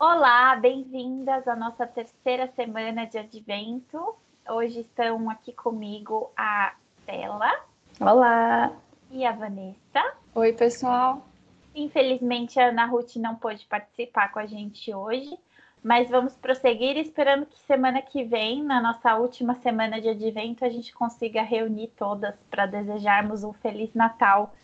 Olá, bem-vindas à nossa terceira semana de advento. Hoje estão aqui comigo a Stella. Olá! E a Vanessa. Oi, pessoal. Infelizmente, a Ana Ruth não pôde participar com a gente hoje, mas vamos prosseguir esperando que semana que vem, na nossa última semana de advento, a gente consiga reunir todas para desejarmos um Feliz Natal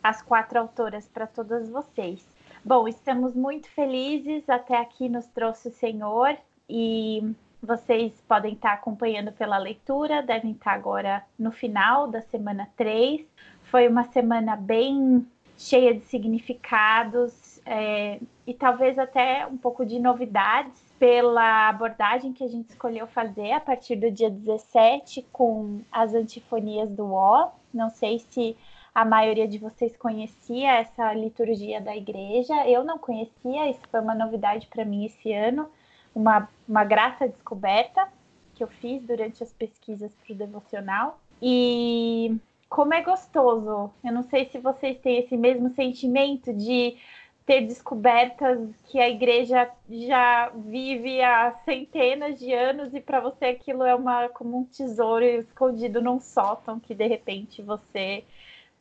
às quatro autoras para todas vocês. Bom, estamos muito felizes, até aqui nos trouxe o Senhor e vocês podem estar acompanhando pela leitura, devem estar agora no final da semana 3. Foi uma semana bem cheia de significados é, e talvez até um pouco de novidades pela abordagem que a gente escolheu fazer a partir do dia 17 com as antifonias do O. Não sei se a maioria de vocês conhecia essa liturgia da igreja. Eu não conhecia, isso foi uma novidade para mim esse ano, uma, uma grata descoberta que eu fiz durante as pesquisas para o devocional. E como é gostoso! Eu não sei se vocês têm esse mesmo sentimento de ter descobertas que a igreja já vive há centenas de anos e para você aquilo é uma como um tesouro escondido num sótão que de repente você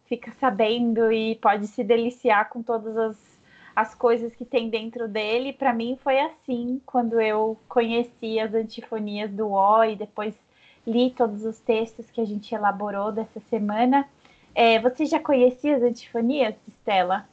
fica sabendo e pode se deliciar com todas as, as coisas que tem dentro dele. Para mim foi assim quando eu conheci as antifonias do O e depois li todos os textos que a gente elaborou dessa semana. É, você já conhecia as antifonias, Stella?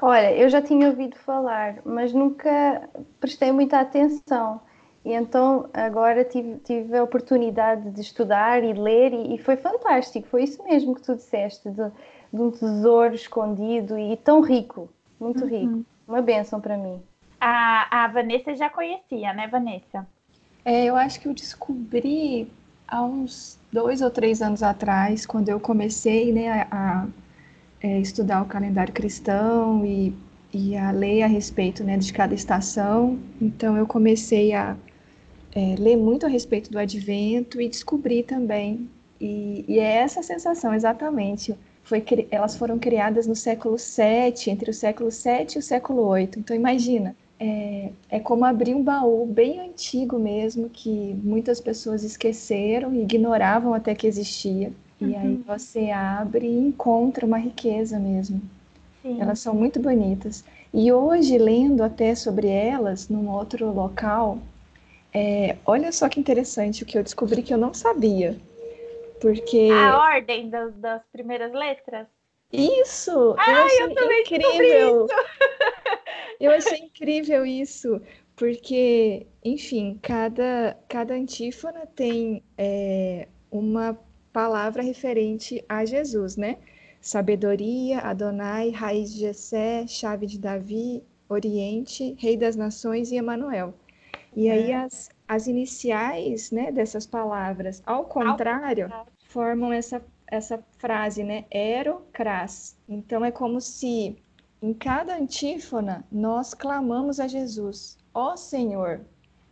Olha, eu já tinha ouvido falar, mas nunca prestei muita atenção. E então agora tive, tive a oportunidade de estudar e ler e, e foi fantástico. Foi isso mesmo que tu disseste, de, de um tesouro escondido e tão rico, muito uhum. rico. Uma bênção para mim. A, a Vanessa já conhecia, né, Vanessa? É, eu acho que eu descobri há uns dois ou três anos atrás, quando eu comecei né, a, a é, estudar o calendário cristão e, e a ler a respeito né, de cada estação. Então eu comecei a é, ler muito a respeito do advento e descobrir também. E, e é essa sensação, exatamente. Foi, elas foram criadas no século VII, entre o século VII e o século VIII. Então, imagina, é, é, como abrir um baú bem antigo mesmo, que muitas pessoas esqueceram e ignoravam até que existia. Uhum. E aí uhum. você abre e encontra uma riqueza mesmo. Sim. Elas são muito bonitas. E hoje, lendo até sobre elas, num outro local, é, olha só que interessante o que eu descobri que eu não sabia. Porque. A ordem das, das primeiras letras? Isso! Ah, eu, achei eu também incrível! Isso. eu achei incrível isso, porque, enfim, cada, cada antífona tem é, uma palavra referente a Jesus, né? Sabedoria, Adonai, raiz de Jessé, chave de Davi, Oriente, Rei das Nações e Emanuel. E aí as, as iniciais né, dessas palavras, ao contrário, formam essa, essa frase, né? Ero, cras. Então é como se em cada antífona nós clamamos a Jesus, ó oh, Senhor,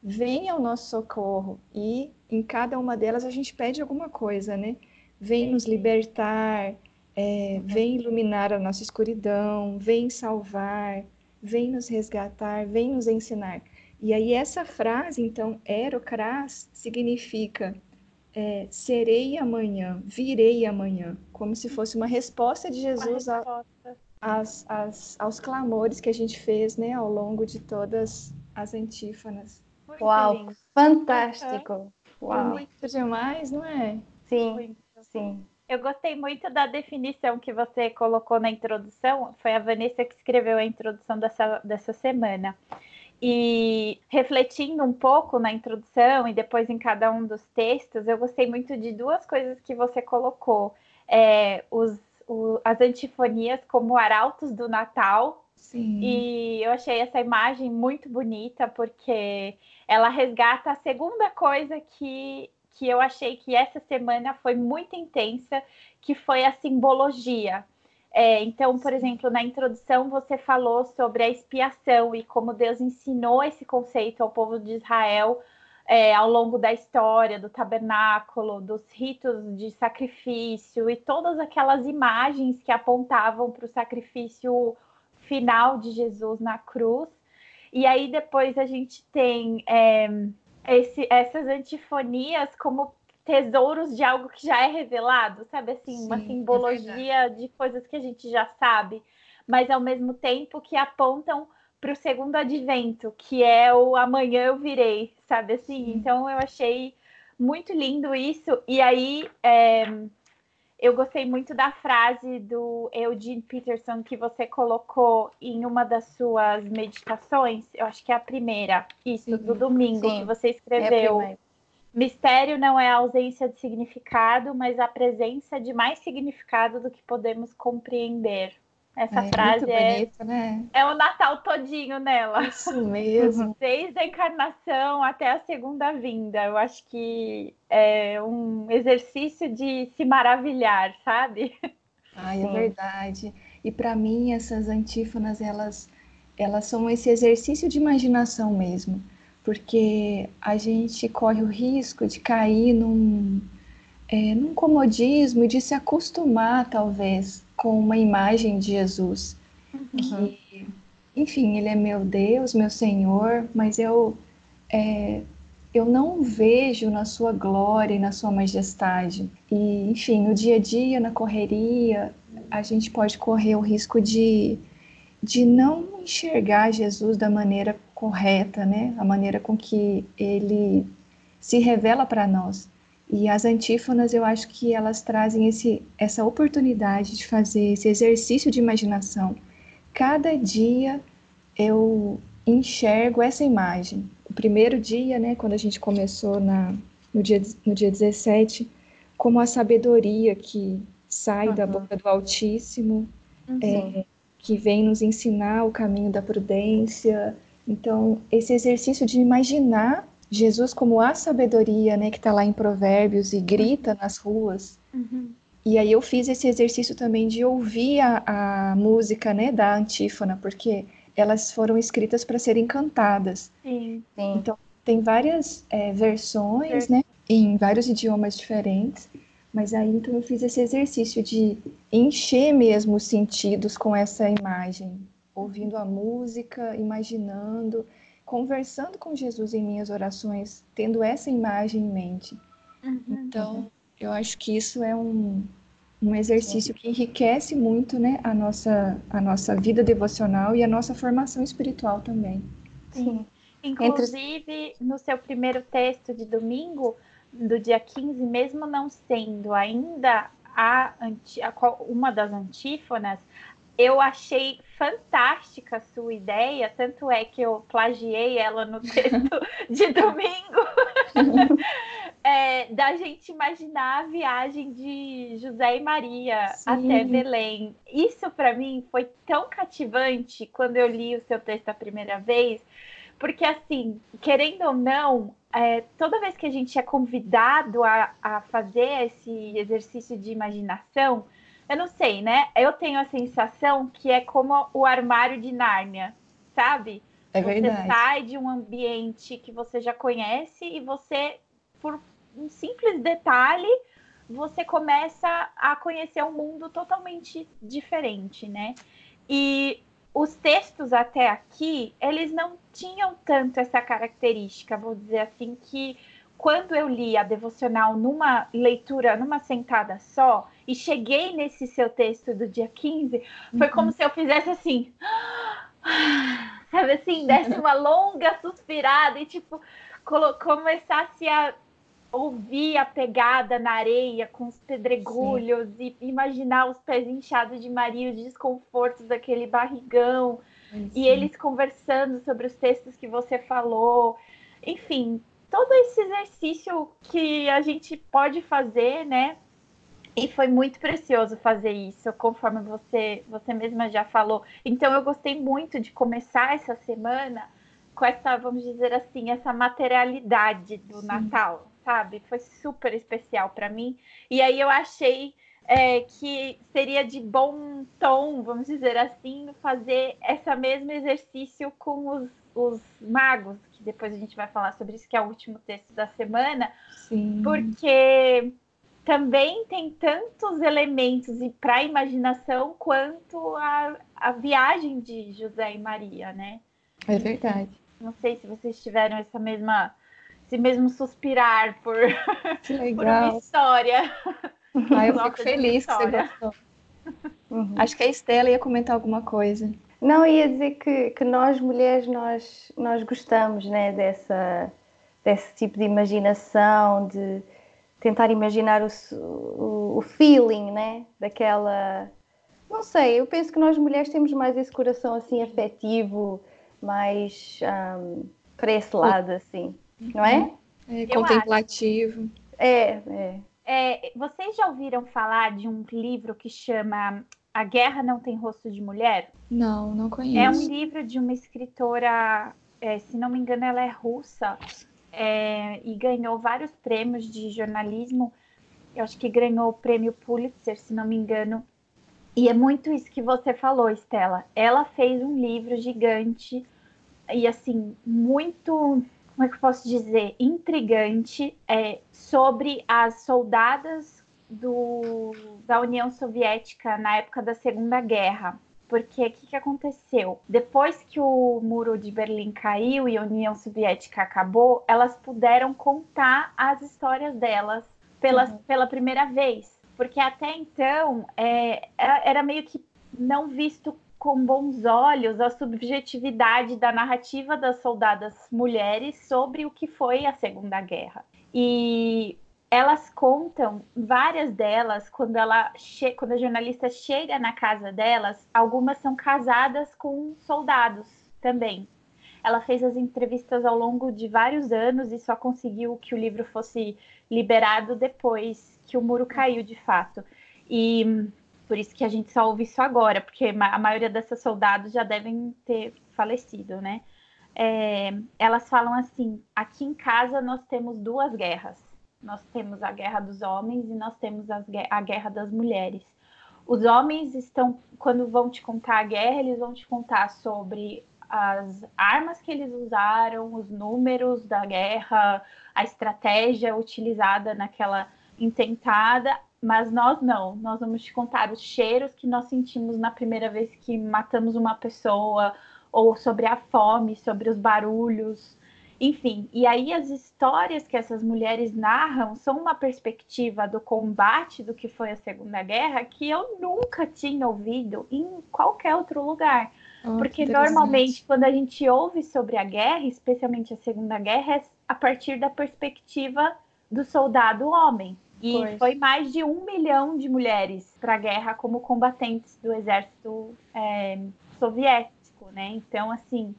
venha ao nosso socorro. E em cada uma delas a gente pede alguma coisa, né? Vem nos libertar, é, vem iluminar a nossa escuridão, vem salvar, vem nos resgatar, vem nos ensinar. E aí essa frase, então, erocras, significa é, serei amanhã, virei amanhã, como se fosse uma resposta de Jesus a, as, as, aos clamores que a gente fez né, ao longo de todas as antífonas. Muito Uau, lindo. fantástico! Uau. Muito demais, não é? Sim, muito. sim. Eu gostei muito da definição que você colocou na introdução. Foi a Vanessa que escreveu a introdução dessa, dessa semana. E refletindo um pouco na introdução e depois em cada um dos textos, eu gostei muito de duas coisas que você colocou. É, os, o, as antifonias como arautos do Natal. Sim. E eu achei essa imagem muito bonita, porque ela resgata a segunda coisa que, que eu achei que essa semana foi muito intensa, que foi a simbologia. É, então, por exemplo, na introdução você falou sobre a expiação e como Deus ensinou esse conceito ao povo de Israel é, ao longo da história do tabernáculo, dos ritos de sacrifício e todas aquelas imagens que apontavam para o sacrifício final de Jesus na cruz. E aí depois a gente tem é, esse, essas antifonias como tesouros de algo que já é revelado, sabe assim, Sim, uma é simbologia é de coisas que a gente já sabe, mas ao mesmo tempo que apontam para o segundo advento, que é o amanhã eu virei, sabe assim? Sim. Então eu achei muito lindo isso. E aí é, eu gostei muito da frase do Eugene Peterson que você colocou em uma das suas meditações. Eu acho que é a primeira, isso, Sim. do domingo, que você escreveu. É Mistério não é a ausência de significado, mas a presença de mais significado do que podemos compreender. Essa é, frase é, bonito, né? é o Natal todinho nela. Isso mesmo. Desde a encarnação até a segunda vinda. Eu acho que é um exercício de se maravilhar, sabe? Ai, é verdade. E para mim essas antífonas elas elas são esse exercício de imaginação mesmo, porque a gente corre o risco de cair num é, num comodismo e de se acostumar talvez com uma imagem de Jesus, uhum. que, enfim, ele é meu Deus, meu Senhor, mas eu, é, eu não vejo na sua glória e na sua majestade. E, enfim, no dia a dia, na correria, a gente pode correr o risco de, de não enxergar Jesus da maneira correta, né? A maneira com que ele se revela para nós. E as antífonas, eu acho que elas trazem esse, essa oportunidade de fazer esse exercício de imaginação. Cada dia eu enxergo essa imagem. O primeiro dia, né, quando a gente começou na, no, dia, no dia 17, como a sabedoria que sai uhum. da boca do Altíssimo, uhum. é, que vem nos ensinar o caminho da prudência. Então, esse exercício de imaginar Jesus como a sabedoria, né, que está lá em Provérbios e grita nas ruas. Uhum. E aí eu fiz esse exercício também de ouvir a, a música, né, da antífona, porque elas foram escritas para serem cantadas. Sim, sim. Então tem várias é, versões, né, em vários idiomas diferentes. Mas aí então eu fiz esse exercício de encher mesmo os sentidos com essa imagem, ouvindo a música, imaginando conversando com Jesus em minhas orações, tendo essa imagem em mente. Uhum. Então, eu acho que isso é um, um exercício que enriquece muito né, a, nossa, a nossa vida devocional e a nossa formação espiritual também. Sim. Inclusive, Entre... no seu primeiro texto de domingo, do dia 15, mesmo não sendo ainda a, a uma das antífonas, eu achei fantástica a sua ideia, tanto é que eu plagiei ela no texto de domingo, é, da gente imaginar a viagem de José e Maria Sim. até Belém. Isso para mim foi tão cativante quando eu li o seu texto a primeira vez, porque assim, querendo ou não, é, toda vez que a gente é convidado a, a fazer esse exercício de imaginação, eu não sei, né? Eu tenho a sensação que é como o armário de Nárnia, sabe? É você verdade. sai de um ambiente que você já conhece e você, por um simples detalhe, você começa a conhecer um mundo totalmente diferente, né? E os textos até aqui, eles não tinham tanto essa característica, vou dizer assim, que quando eu li a devocional numa leitura, numa sentada só, e cheguei nesse seu texto do dia 15, foi uhum. como se eu fizesse assim, sabe assim, desse uma longa suspirada e tipo, começasse a ouvir a pegada na areia com os pedregulhos Sim. e imaginar os pés inchados de Maria, o desconforto daquele barrigão, Sim. e eles conversando sobre os textos que você falou. Enfim, todo esse exercício que a gente pode fazer, né? E foi muito precioso fazer isso, conforme você, você mesma já falou. Então eu gostei muito de começar essa semana com essa, vamos dizer assim, essa materialidade do Sim. Natal, sabe? Foi super especial para mim. E aí eu achei é, que seria de bom tom, vamos dizer assim, fazer esse mesmo exercício com os, os magos, que depois a gente vai falar sobre isso, que é o último texto da semana, Sim. porque também tem tantos elementos para a imaginação quanto a, a viagem de José e Maria, né? É verdade. Não sei se vocês tiveram essa mesma, esse mesmo suspirar por, por uma história. Ah, eu fico feliz que você gostou. Uhum. Acho que a Estela ia comentar alguma coisa. Não, ia dizer que, que nós mulheres, nós, nós gostamos né, dessa, desse tipo de imaginação, de tentar imaginar o, o, o feeling, né, daquela... Não sei, eu penso que nós mulheres temos mais esse coração assim afetivo, mais um, para esse lado, assim, não é? é contemplativo. É, é. É, vocês já ouviram falar de um livro que chama A Guerra Não Tem Rosto de Mulher? Não, não conheço. É um livro de uma escritora, é, se não me engano, ela é russa é, e ganhou vários prêmios de jornalismo. Eu acho que ganhou o prêmio Pulitzer, se não me engano. E é muito isso que você falou, Estela. Ela fez um livro gigante e assim muito como é que eu posso dizer, intrigante é, sobre as soldadas do, da União Soviética na época da Segunda Guerra. Porque o que, que aconteceu? Depois que o muro de Berlim caiu e a União Soviética acabou, elas puderam contar as histórias delas pela, uhum. pela primeira vez. Porque até então é, era meio que não visto com bons olhos a subjetividade da narrativa das soldadas mulheres sobre o que foi a Segunda Guerra. E elas contam, várias delas, quando, ela quando a jornalista chega na casa delas, algumas são casadas com soldados também. Ela fez as entrevistas ao longo de vários anos e só conseguiu que o livro fosse liberado depois que o muro caiu de fato. E por isso que a gente só ouve isso agora, porque a maioria desses soldados já devem ter falecido, né? É, elas falam assim: aqui em casa nós temos duas guerras. Nós temos a guerra dos homens e nós temos as, a guerra das mulheres. Os homens estão, quando vão te contar a guerra, eles vão te contar sobre as armas que eles usaram, os números da guerra, a estratégia utilizada naquela intentada, mas nós não, nós vamos te contar os cheiros que nós sentimos na primeira vez que matamos uma pessoa, ou sobre a fome, sobre os barulhos, enfim. E aí as histórias que essas mulheres narram são uma perspectiva do combate do que foi a Segunda Guerra que eu nunca tinha ouvido em qualquer outro lugar. Oh, Porque normalmente quando a gente ouve sobre a guerra, especialmente a Segunda Guerra, é a partir da perspectiva do soldado homem. E pois. foi mais de um milhão de mulheres para a guerra como combatentes do exército é, soviético, né? Então, assim,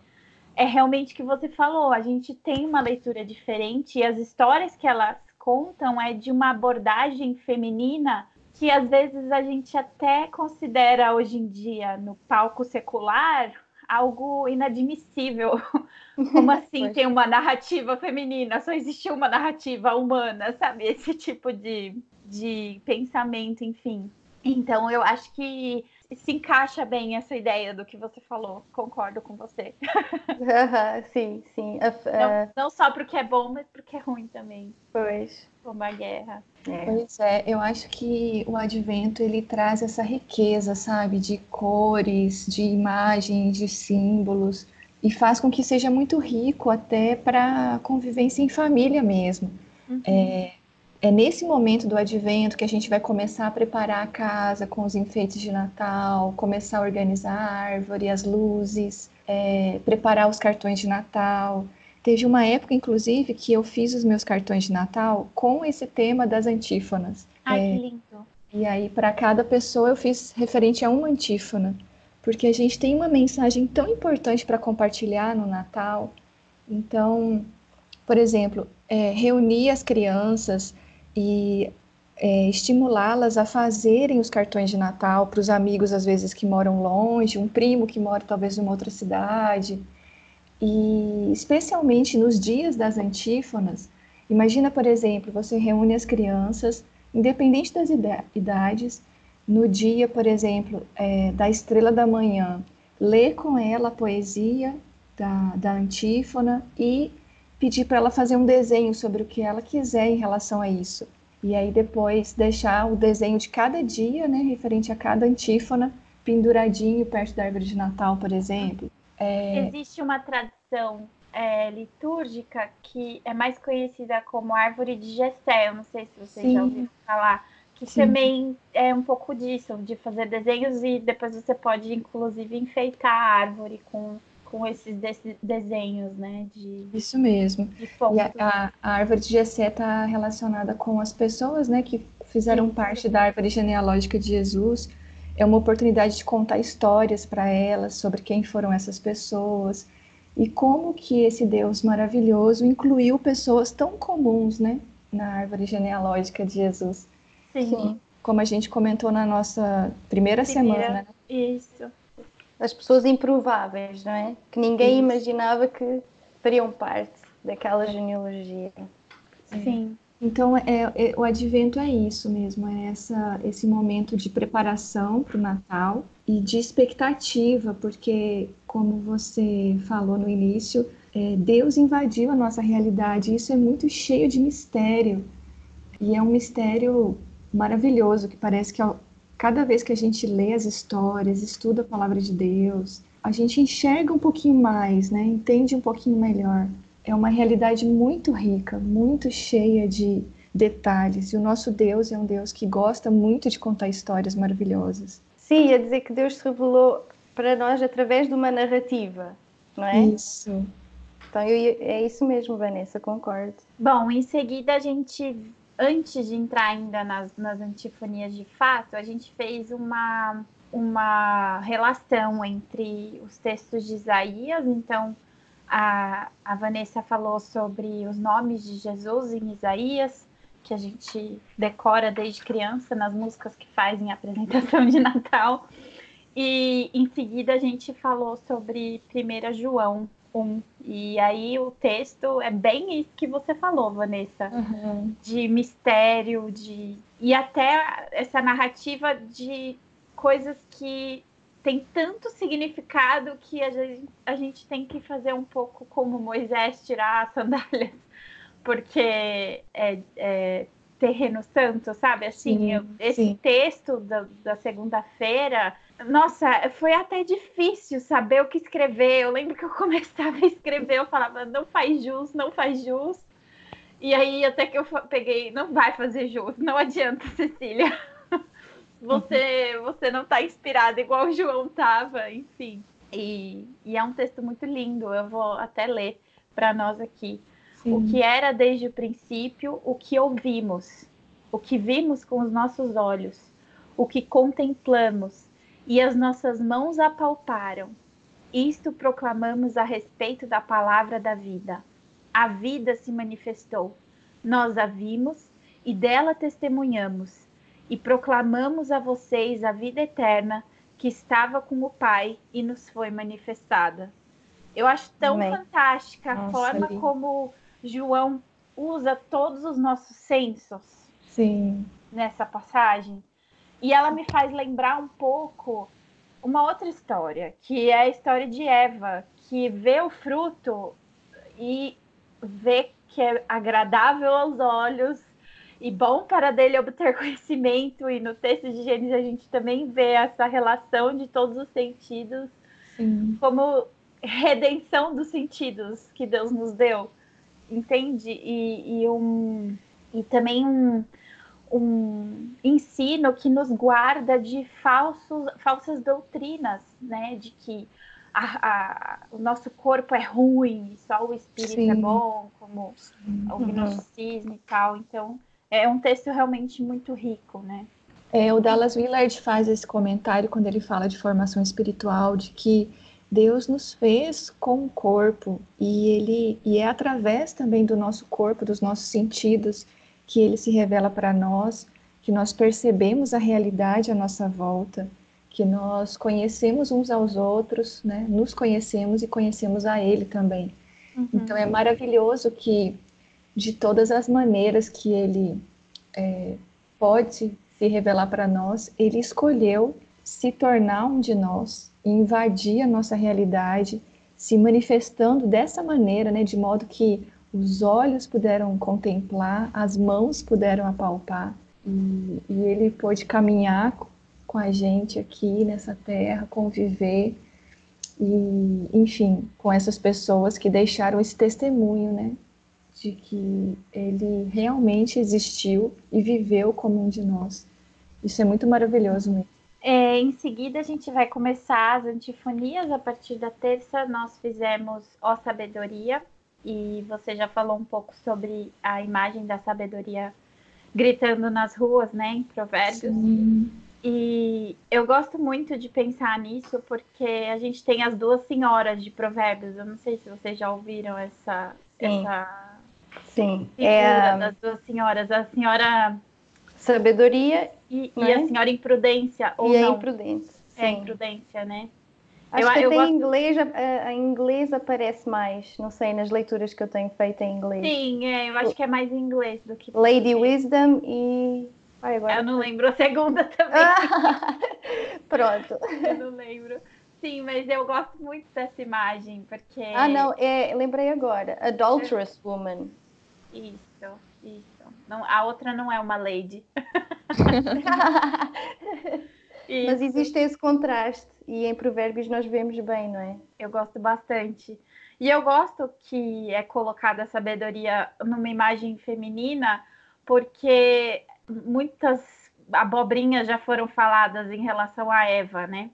é realmente o que você falou. A gente tem uma leitura diferente e as histórias que elas contam é de uma abordagem feminina que às vezes a gente até considera hoje em dia no palco secular algo inadmissível. Como assim tem uma narrativa feminina? Só existe uma narrativa humana, sabe? Esse tipo de, de pensamento, enfim. Então, eu acho que se encaixa bem essa ideia do que você falou. Concordo com você. sim, sim. Não, não, só porque é bom, mas porque é ruim também. Pois. Como a guerra. É. Pois é, eu acho que o advento ele traz essa riqueza, sabe, de cores, de imagens, de símbolos e faz com que seja muito rico até para convivência em família mesmo. Uhum. É, é nesse momento do advento que a gente vai começar a preparar a casa com os enfeites de Natal, começar a organizar a árvore, as luzes, é, preparar os cartões de Natal. Teve uma época, inclusive, que eu fiz os meus cartões de Natal com esse tema das antífonas. Ai, é, que lindo! E aí, para cada pessoa, eu fiz referente a uma antífona, porque a gente tem uma mensagem tão importante para compartilhar no Natal. Então, por exemplo, é, reunir as crianças e é, estimulá-las a fazerem os cartões de Natal para os amigos, às vezes, que moram longe, um primo que mora talvez em outra cidade. E especialmente nos dias das antífonas, imagina, por exemplo, você reúne as crianças, independente das idades, no dia, por exemplo, é, da estrela da manhã, lê com ela a poesia da, da antífona e pedir para ela fazer um desenho sobre o que ela quiser em relação a isso. E aí depois deixar o desenho de cada dia, né, referente a cada antífona, penduradinho perto da árvore de Natal, por exemplo. É... Existe uma tradição é, litúrgica que é mais conhecida como árvore de Gessé. Eu não sei se vocês Sim. já ouviram falar. Que Sim. também é um pouco disso, de fazer desenhos e depois você pode, inclusive, enfeitar a árvore com, com esses desenhos, né? De, Isso mesmo. De e a, a, árvore de Gessé está relacionada com as pessoas, né? Que fizeram Sim. parte da árvore genealógica de Jesus. É uma oportunidade de contar histórias para elas sobre quem foram essas pessoas e como que esse Deus maravilhoso incluiu pessoas tão comuns, né, na árvore genealógica de Jesus. Sim. Sim. Como a gente comentou na nossa primeira, primeira semana. Isso. As pessoas improváveis, não é? Que ninguém Isso. imaginava que fariam parte daquela genealogia. Sim. Então, é, é, o advento é isso mesmo, é essa, esse momento de preparação para o Natal e de expectativa, porque, como você falou no início, é, Deus invadiu a nossa realidade, e isso é muito cheio de mistério. E é um mistério maravilhoso, que parece que cada vez que a gente lê as histórias, estuda a palavra de Deus, a gente enxerga um pouquinho mais, né? entende um pouquinho melhor é uma realidade muito rica, muito cheia de detalhes. E o nosso Deus é um Deus que gosta muito de contar histórias maravilhosas. Sim, ia dizer que Deus se revelou para nós através de uma narrativa, não é? Isso. Então eu, é isso mesmo, Vanessa, concordo. Bom, em seguida a gente, antes de entrar ainda nas, nas antifonias de fato, a gente fez uma, uma relação entre os textos de Isaías, então a, a Vanessa falou sobre os nomes de Jesus em Isaías, que a gente decora desde criança nas músicas que fazem a apresentação de Natal. E em seguida a gente falou sobre 1 João 1. E aí o texto é bem isso que você falou, Vanessa. Uhum. De mistério, de. E até essa narrativa de coisas que tem tanto significado que a gente, a gente tem que fazer um pouco como Moisés tirar as sandálias, porque é, é terreno santo, sabe? Assim, sim, eu, esse sim. texto da, da segunda-feira, nossa, foi até difícil saber o que escrever. Eu lembro que eu começava a escrever, eu falava, não faz jus, não faz jus. E aí até que eu peguei, não vai fazer jus, não adianta, Cecília você, você não está inspirada igual o João estava, enfim. E, e, é um texto muito lindo, eu vou até ler para nós aqui. Sim. O que era desde o princípio, o que ouvimos, o que vimos com os nossos olhos, o que contemplamos e as nossas mãos apalparam. Isto proclamamos a respeito da palavra da vida. A vida se manifestou. Nós a vimos e dela testemunhamos e proclamamos a vocês a vida eterna que estava com o Pai e nos foi manifestada. Eu acho tão Amém. fantástica a Nossa, forma ali. como João usa todos os nossos sensos Sim. nessa passagem. E ela me faz lembrar um pouco uma outra história, que é a história de Eva, que vê o fruto e vê que é agradável aos olhos e bom para dele obter conhecimento. E no texto de Gênesis a gente também vê essa relação de todos os sentidos Sim. como redenção dos sentidos que Deus nos deu, entende? E, e um, e também um, um ensino que nos guarda de falsos, falsas doutrinas, né? De que a, a, o nosso corpo é ruim, só o espírito é Sim. é bom, como Sim. o gnosticismo uhum. e tal. Então, é um texto realmente muito rico, né? É, o Dallas Willard faz esse comentário quando ele fala de formação espiritual, de que Deus nos fez com o corpo e ele e é através também do nosso corpo, dos nossos sentidos, que ele se revela para nós, que nós percebemos a realidade à nossa volta, que nós conhecemos uns aos outros, né? Nos conhecemos e conhecemos a ele também. Uhum. Então é maravilhoso que de todas as maneiras que ele é, pode se revelar para nós, ele escolheu se tornar um de nós, invadir a nossa realidade, se manifestando dessa maneira, né, de modo que os olhos puderam contemplar, as mãos puderam apalpar, e, e ele pôde caminhar com a gente aqui nessa terra, conviver e, enfim, com essas pessoas que deixaram esse testemunho, né? De que ele realmente existiu e viveu como um de nós. Isso é muito maravilhoso mesmo. É, em seguida, a gente vai começar as antifonias. A partir da terça, nós fizemos Ó Sabedoria, e você já falou um pouco sobre a imagem da sabedoria gritando nas ruas, né, em Provérbios. Sim. E eu gosto muito de pensar nisso porque a gente tem as duas senhoras de Provérbios. Eu não sei se vocês já ouviram essa Sim. essa Sim. é das duas senhoras, a senhora sabedoria e, né? e a senhora imprudência ou e não? a imprudência. Sim. É imprudência, né? Acho eu, que até gosto... em inglês, a, a, inglês aparece mais, não sei, nas leituras que eu tenho feito em inglês. Sim, é, eu acho que é mais em inglês do que. Lady Wisdom e. Ai, agora... Eu não lembro a segunda também. Pronto. Eu não lembro. Sim, mas eu gosto muito dessa imagem, porque. Ah, não, é, lembrei agora. Adulterous Woman. Isso, isso. Não, a outra não é uma lady. Mas existe esse contraste e em Provérbios nós vemos bem, não é? Eu gosto bastante. E eu gosto que é colocada a sabedoria numa imagem feminina, porque muitas abobrinhas já foram faladas em relação a Eva, né?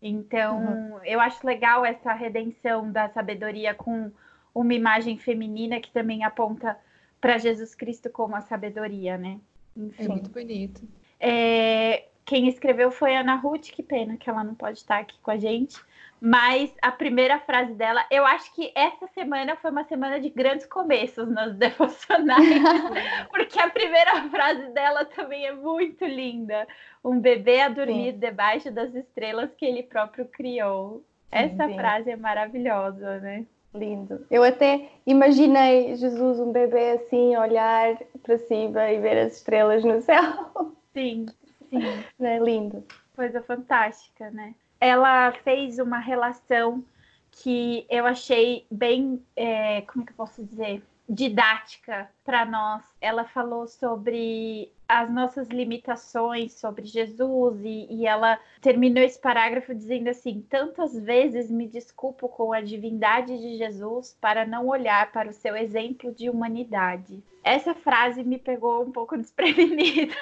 Então, uhum. eu acho legal essa redenção da sabedoria com uma imagem feminina que também aponta para Jesus Cristo como a sabedoria, né? Enfim. É muito bonito. É, quem escreveu foi a Ana Ruth, que pena que ela não pode estar aqui com a gente. Mas a primeira frase dela, eu acho que essa semana foi uma semana de grandes começos nas devocionais, porque a primeira frase dela também é muito linda. Um bebê a dormir sim. debaixo das estrelas que ele próprio criou. Essa sim. frase é maravilhosa, né? Lindo. Eu até imaginei Jesus, um bebê assim, olhar para cima e ver as estrelas no céu. Sim, Sim. É lindo. Coisa fantástica, né? Ela fez uma relação que eu achei bem, é, como é que eu posso dizer, didática para nós. Ela falou sobre as nossas limitações, sobre Jesus, e, e, ela terminou esse parágrafo dizendo assim: Tantas vezes me desculpo com a divindade de Jesus para não olhar para o seu exemplo de humanidade. Essa frase me pegou um pouco desprevenida.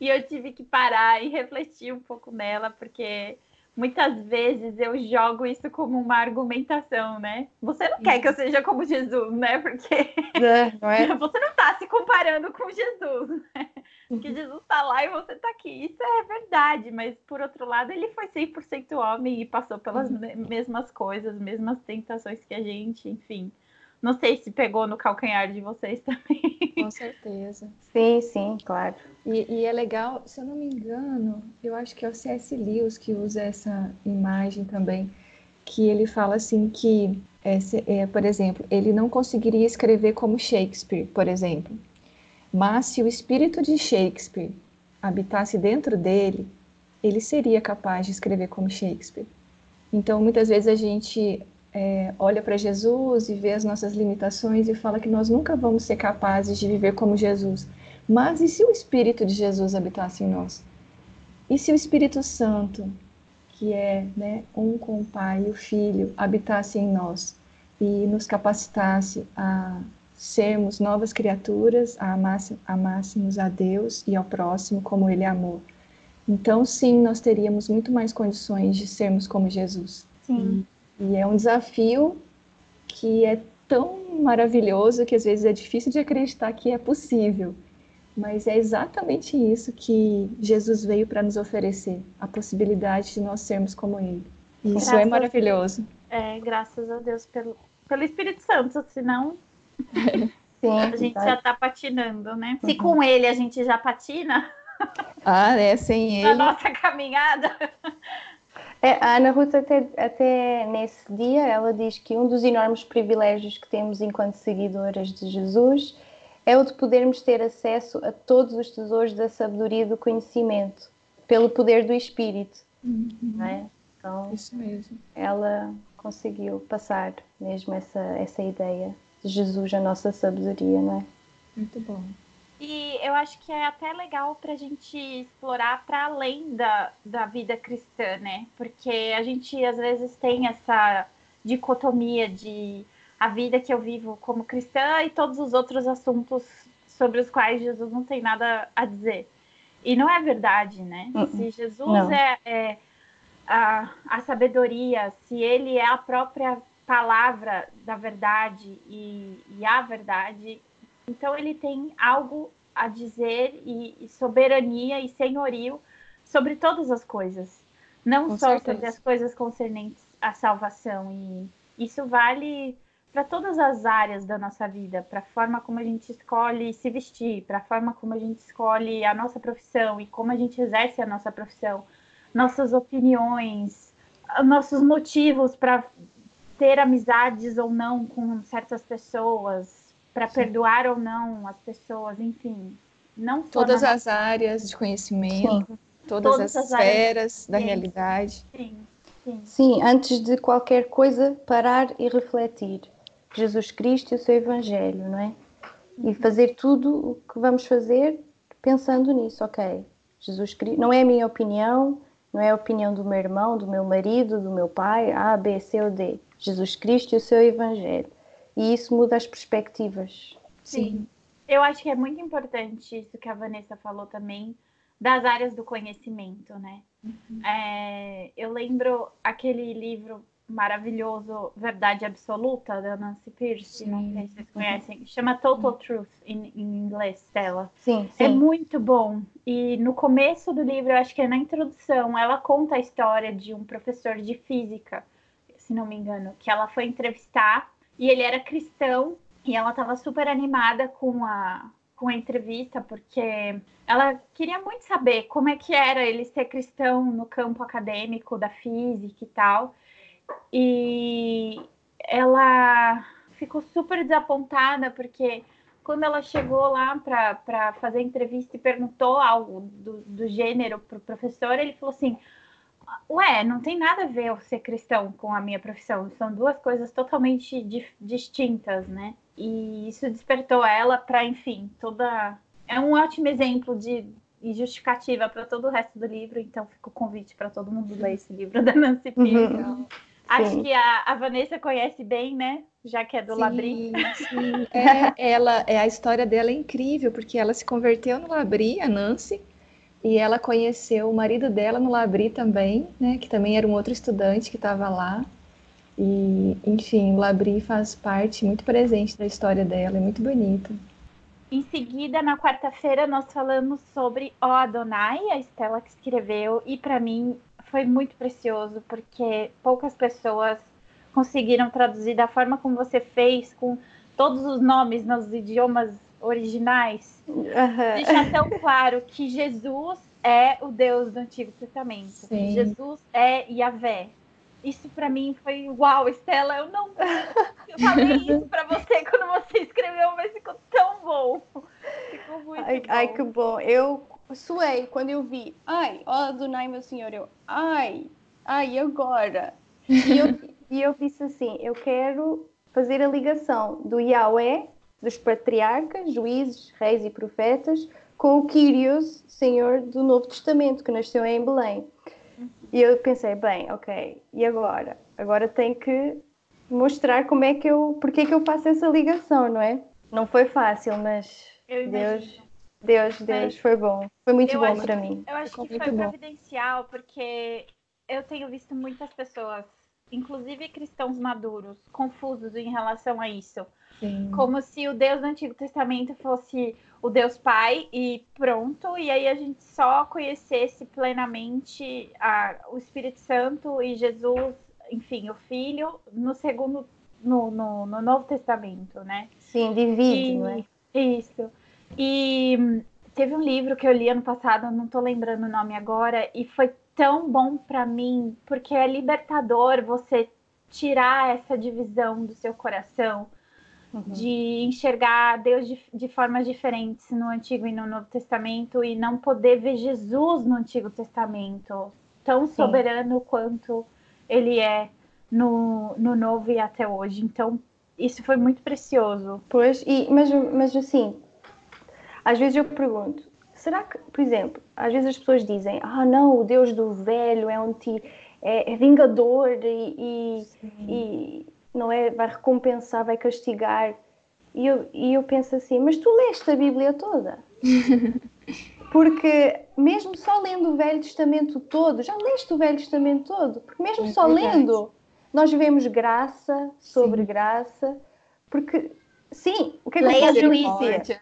e eu tive que parar e refletir um pouco nela, porque muitas vezes eu jogo isso como uma argumentação, né? Você não quer que eu seja como Jesus, né? Porque é, não é? você não está se comparando com Jesus, né? Porque uhum. Jesus está lá e você está aqui. Isso é verdade, mas por outro lado, ele foi 100% homem e passou pelas uhum. mesmas coisas, mesmas tentações que a gente, enfim. Não sei se pegou no calcanhar de vocês também. Com certeza. Sim, sim, claro. E, e, é legal, se eu não me engano, eu acho que é o C.S. Lewis que usa essa imagem também, que ele fala assim que, é, é, por exemplo, ele não conseguiria escrever como Shakespeare, por exemplo. Mas se o espírito de Shakespeare habitasse dentro dele, ele seria capaz de escrever como Shakespeare. Então, muitas vezes a gente é, olha para Jesus e vê as nossas limitações e fala que nós nunca vamos ser capazes de viver como Jesus. Mas e se o Espírito de Jesus habitasse em nós? E se o Espírito Santo, que é né, um com o Pai e o Filho, habitasse em nós e nos capacitasse a sermos novas criaturas, a amássemos a Deus e ao próximo como Ele amou? Então, sim, nós teríamos muito mais condições de sermos como Jesus. Sim. E é um desafio que é tão maravilhoso que às vezes é difícil de acreditar que é possível. Mas é exatamente isso que Jesus veio para nos oferecer, a possibilidade de nós sermos como Ele. E isso é maravilhoso. É, graças a Deus pelo, pelo Espírito Santo, senão Sim, a gente já está patinando, né? Se com Ele a gente já patina. Ah, é, sem Ele. Na nossa caminhada. É, a Ana Ruth até, até nesse dia ela diz que um dos enormes privilégios que temos enquanto seguidoras de Jesus é o de podermos ter acesso a todos os tesouros da sabedoria e do conhecimento pelo poder do Espírito. Uhum. É? Então, Isso mesmo. Ela conseguiu passar mesmo essa, essa ideia de Jesus, a nossa sabedoria, não é? Muito bom. E eu acho que é até legal para a gente explorar para além da, da vida cristã, né? Porque a gente às vezes tem essa dicotomia de a vida que eu vivo como cristã e todos os outros assuntos sobre os quais Jesus não tem nada a dizer. E não é verdade, né? Uh -uh. Se Jesus é, é a, a sabedoria, se ele é a própria palavra da verdade e, e a verdade, então ele tem algo a dizer e, e soberania e senhorio sobre todas as coisas, não Com só certeza. sobre as coisas concernentes à salvação. E isso vale para todas as áreas da nossa vida, para a forma como a gente escolhe se vestir, para a forma como a gente escolhe a nossa profissão e como a gente exerce a nossa profissão, nossas opiniões, nossos motivos para ter amizades ou não com certas pessoas, para perdoar ou não as pessoas, enfim. Não todas na... as áreas de conhecimento, sim. todas, todas as, as esferas da sim. realidade. Sim, sim. Sim, antes de qualquer coisa, parar e refletir. Jesus Cristo e o seu Evangelho, não é? E uhum. fazer tudo o que vamos fazer pensando nisso, ok? Jesus Cristo, não é a minha opinião, não é a opinião do meu irmão, do meu marido, do meu pai, A, B, C ou D. Jesus Cristo e o seu Evangelho e isso muda as perspectivas. Sim. Sim. Eu acho que é muito importante isso que a Vanessa falou também, das áreas do conhecimento, né? Uhum. É, eu lembro aquele livro maravilhoso Verdade Absoluta, da Nancy Pierce, sim. não sei se vocês conhecem, chama Total Truth em, em inglês dela. Sim, sim. É muito bom. E no começo do livro, eu acho que é na introdução, ela conta a história de um professor de física, se não me engano, que ela foi entrevistar e ele era cristão e ela estava super animada com a, com a entrevista, porque ela queria muito saber como é que era ele ser cristão no campo acadêmico da física e tal. E ela ficou super desapontada, porque quando ela chegou lá para fazer a entrevista e perguntou algo do, do gênero para o professor, ele falou assim: Ué, não tem nada a ver eu ser cristão com a minha profissão. São duas coisas totalmente di distintas, né? E isso despertou ela para, enfim, toda. É um ótimo exemplo de justificativa para todo o resto do livro, então fica o convite para todo mundo ler esse livro da Nancy Pierce. Uhum. Acho que a, a, Vanessa conhece bem, né? Já que é do sim, Labri. Sim. É, ela, é, a história dela é incrível, porque ela se converteu no Labri, a Nancy, e ela conheceu o marido dela no Labri também, né, que também era um outro estudante que estava lá. E, enfim, o Labri faz parte muito presente da história dela, é muito bonito. Em seguida, na quarta-feira, nós falamos sobre O Adonai, a Estela que escreveu, e para mim foi muito precioso, porque poucas pessoas conseguiram traduzir da forma como você fez, com todos os nomes nos idiomas originais, uhum. deixar tão claro que Jesus é o Deus do Antigo Testamento. Sim. Jesus é Yahvé. Isso para mim foi uau, Estela, eu não eu falei isso para você quando você escreveu, mas ficou tão bom. Ficou muito ai, bom. Ai, que bom. Eu suei quando eu vi. Ai, ó Adonai, meu Senhor, eu. Ai, ai, agora. E eu, e eu disse assim, eu quero fazer a ligação do Yahweh dos patriarcas, juízes, reis e profetas, com o Kyrios, Senhor do Novo Testamento, que nasceu em Belém. E eu pensei, bem, ok, e agora? Agora tem que mostrar como é que eu, porque é que eu faço essa ligação, não é? Não foi fácil, mas Deus, Deus, Deus, foi bom. Foi muito bom para mim. Eu acho que foi providencial, porque eu tenho visto muitas pessoas, inclusive cristãos maduros, confusos em relação a isso. Sim. Como se o Deus do Antigo Testamento fosse o Deus Pai e pronto, e aí a gente só conhecesse plenamente a, o Espírito Santo e Jesus, enfim, o Filho, no segundo, no, no, no Novo Testamento, né? Sim, divide, não é? Isso. E teve um livro que eu li ano passado, não estou lembrando o nome agora, e foi tão bom para mim, porque é libertador você tirar essa divisão do seu coração uhum. de enxergar Deus de, de formas diferentes no Antigo e no Novo Testamento e não poder ver Jesus no Antigo Testamento tão Sim. soberano quanto ele é no, no Novo e até hoje. Então, isso foi muito precioso. Pois, e, mas, mas assim, às vezes eu pergunto, será que, por exemplo, às vezes as pessoas dizem, ah não, o Deus do velho é um ti, é, é vingador e, e, e, não é, vai recompensar, vai castigar. E eu, e eu penso assim, mas tu leste a Bíblia toda? Porque mesmo só lendo o Velho Testamento todo, já leste o Velho Testamento todo? Porque mesmo é só verdade. lendo, nós vemos graça sobre sim. graça. Porque, sim, o que é que Leia juízes.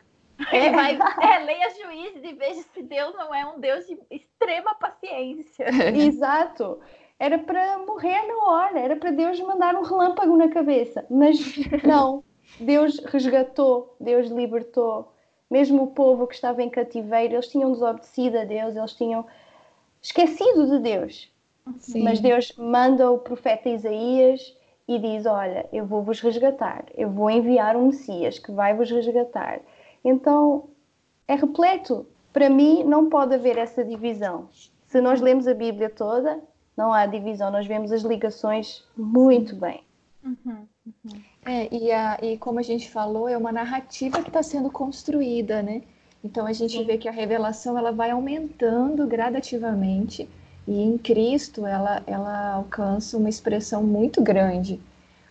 É. Vai, é, leia juízes e veja se Deus não é um Deus de extrema paciência. Exato. Era para morrer na hora, era para Deus mandar um relâmpago na cabeça. Mas não, Deus resgatou, Deus libertou mesmo o povo que estava em cativeiro, eles tinham desobedecido a Deus, eles tinham esquecido de Deus. Sim. Mas Deus manda o profeta Isaías e diz: Olha, eu vou vos resgatar, eu vou enviar um Messias que vai vos resgatar. Então é repleto. Para mim, não pode haver essa divisão. Se nós lemos a Bíblia toda, não há divisão, nós vemos as ligações muito bem. Uhum, uhum. É, e, a, e como a gente falou, é uma narrativa que está sendo construída, né? Então a gente Sim. vê que a revelação ela vai aumentando gradativamente e em Cristo ela, ela alcança uma expressão muito grande.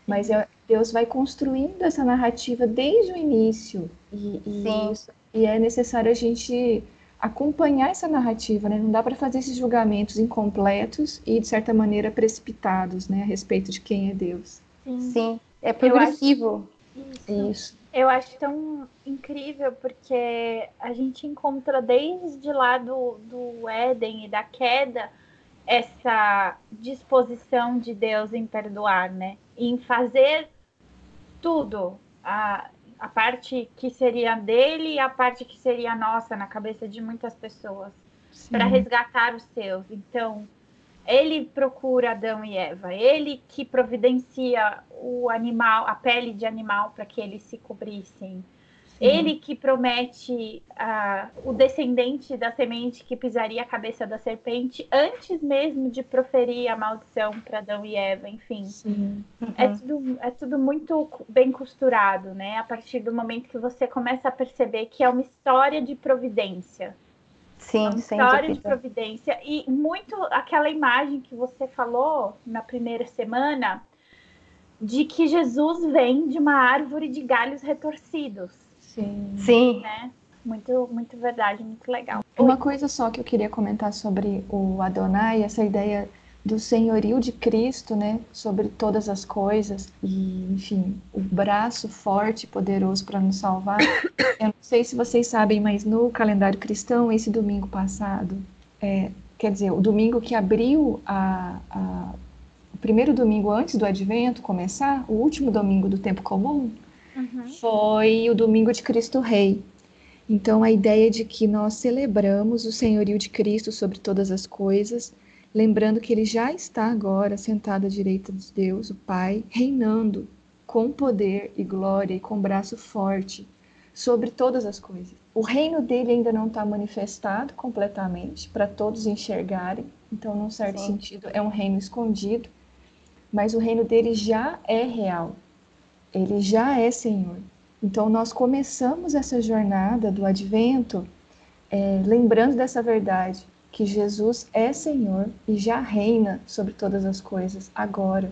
Mas é, Deus vai construindo essa narrativa desde o início e, e, isso, e é necessário a gente acompanhar essa narrativa, né? Não dá para fazer esses julgamentos incompletos e de certa maneira precipitados, né, a respeito de quem é Deus. Sim. Sim. É progressivo. Isso. Isso. Eu acho tão incrível porque a gente encontra desde lá do, do Éden e da queda essa disposição de Deus em perdoar, né? Em fazer tudo. A, a parte que seria dele e a parte que seria nossa na cabeça de muitas pessoas para resgatar os seus. Então, ele procura Adão e Eva, ele que providencia o animal, a pele de animal para que eles se cobrissem. Ele que promete uh, o descendente da semente que pisaria a cabeça da serpente antes mesmo de proferir a maldição para Adão e Eva, enfim. Uhum. É, tudo, é tudo muito bem costurado, né? A partir do momento que você começa a perceber que é uma história de providência. Sim, uma história de providência. E muito aquela imagem que você falou na primeira semana de que Jesus vem de uma árvore de galhos retorcidos. Sim. Sim. Né? Muito, muito verdade, muito legal. Uma coisa só que eu queria comentar sobre o Adonai, essa ideia do senhorio de Cristo, né, sobre todas as coisas e, enfim, o braço forte e poderoso para nos salvar. Eu não sei se vocês sabem, mas no calendário cristão, esse domingo passado, é, quer dizer, o domingo que abriu a, a, o primeiro domingo antes do Advento começar, o último domingo do tempo comum, uhum. foi o domingo de Cristo Rei. Então, a ideia de que nós celebramos o senhorio de Cristo sobre todas as coisas lembrando que ele já está agora sentado à direita de Deus, o Pai, reinando com poder e glória e com braço forte sobre todas as coisas. O reino dele ainda não está manifestado completamente para todos enxergarem, então, num certo Sim. sentido, é um reino escondido, mas o reino dele já é real, ele já é Senhor. Então, nós começamos essa jornada do advento é, lembrando dessa verdade, que Jesus é Senhor e já reina sobre todas as coisas agora.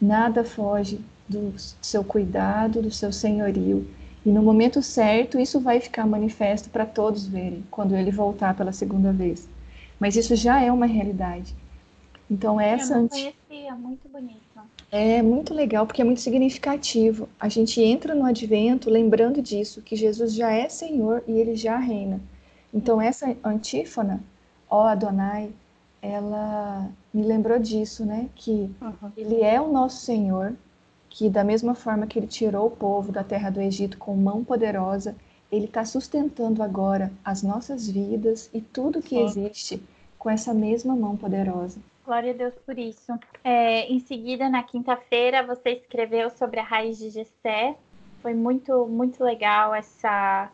Nada foge do seu cuidado, do seu senhorio. E no momento certo, isso vai ficar manifesto para todos verem, quando ele voltar pela segunda vez. Mas isso já é uma realidade. Então, essa. Eu não conhecia, muito bonito. É muito legal, porque é muito significativo. A gente entra no advento lembrando disso, que Jesus já é Senhor e ele já reina. Então, essa antífona ó Adonai, ela me lembrou disso, né? Que uhum. ele é o nosso Senhor, que da mesma forma que ele tirou o povo da terra do Egito com mão poderosa, ele está sustentando agora as nossas vidas e tudo que existe com essa mesma mão poderosa. Glória a Deus por isso. É, em seguida, na quinta-feira, você escreveu sobre a raiz de Gessé. Foi muito, muito legal essa,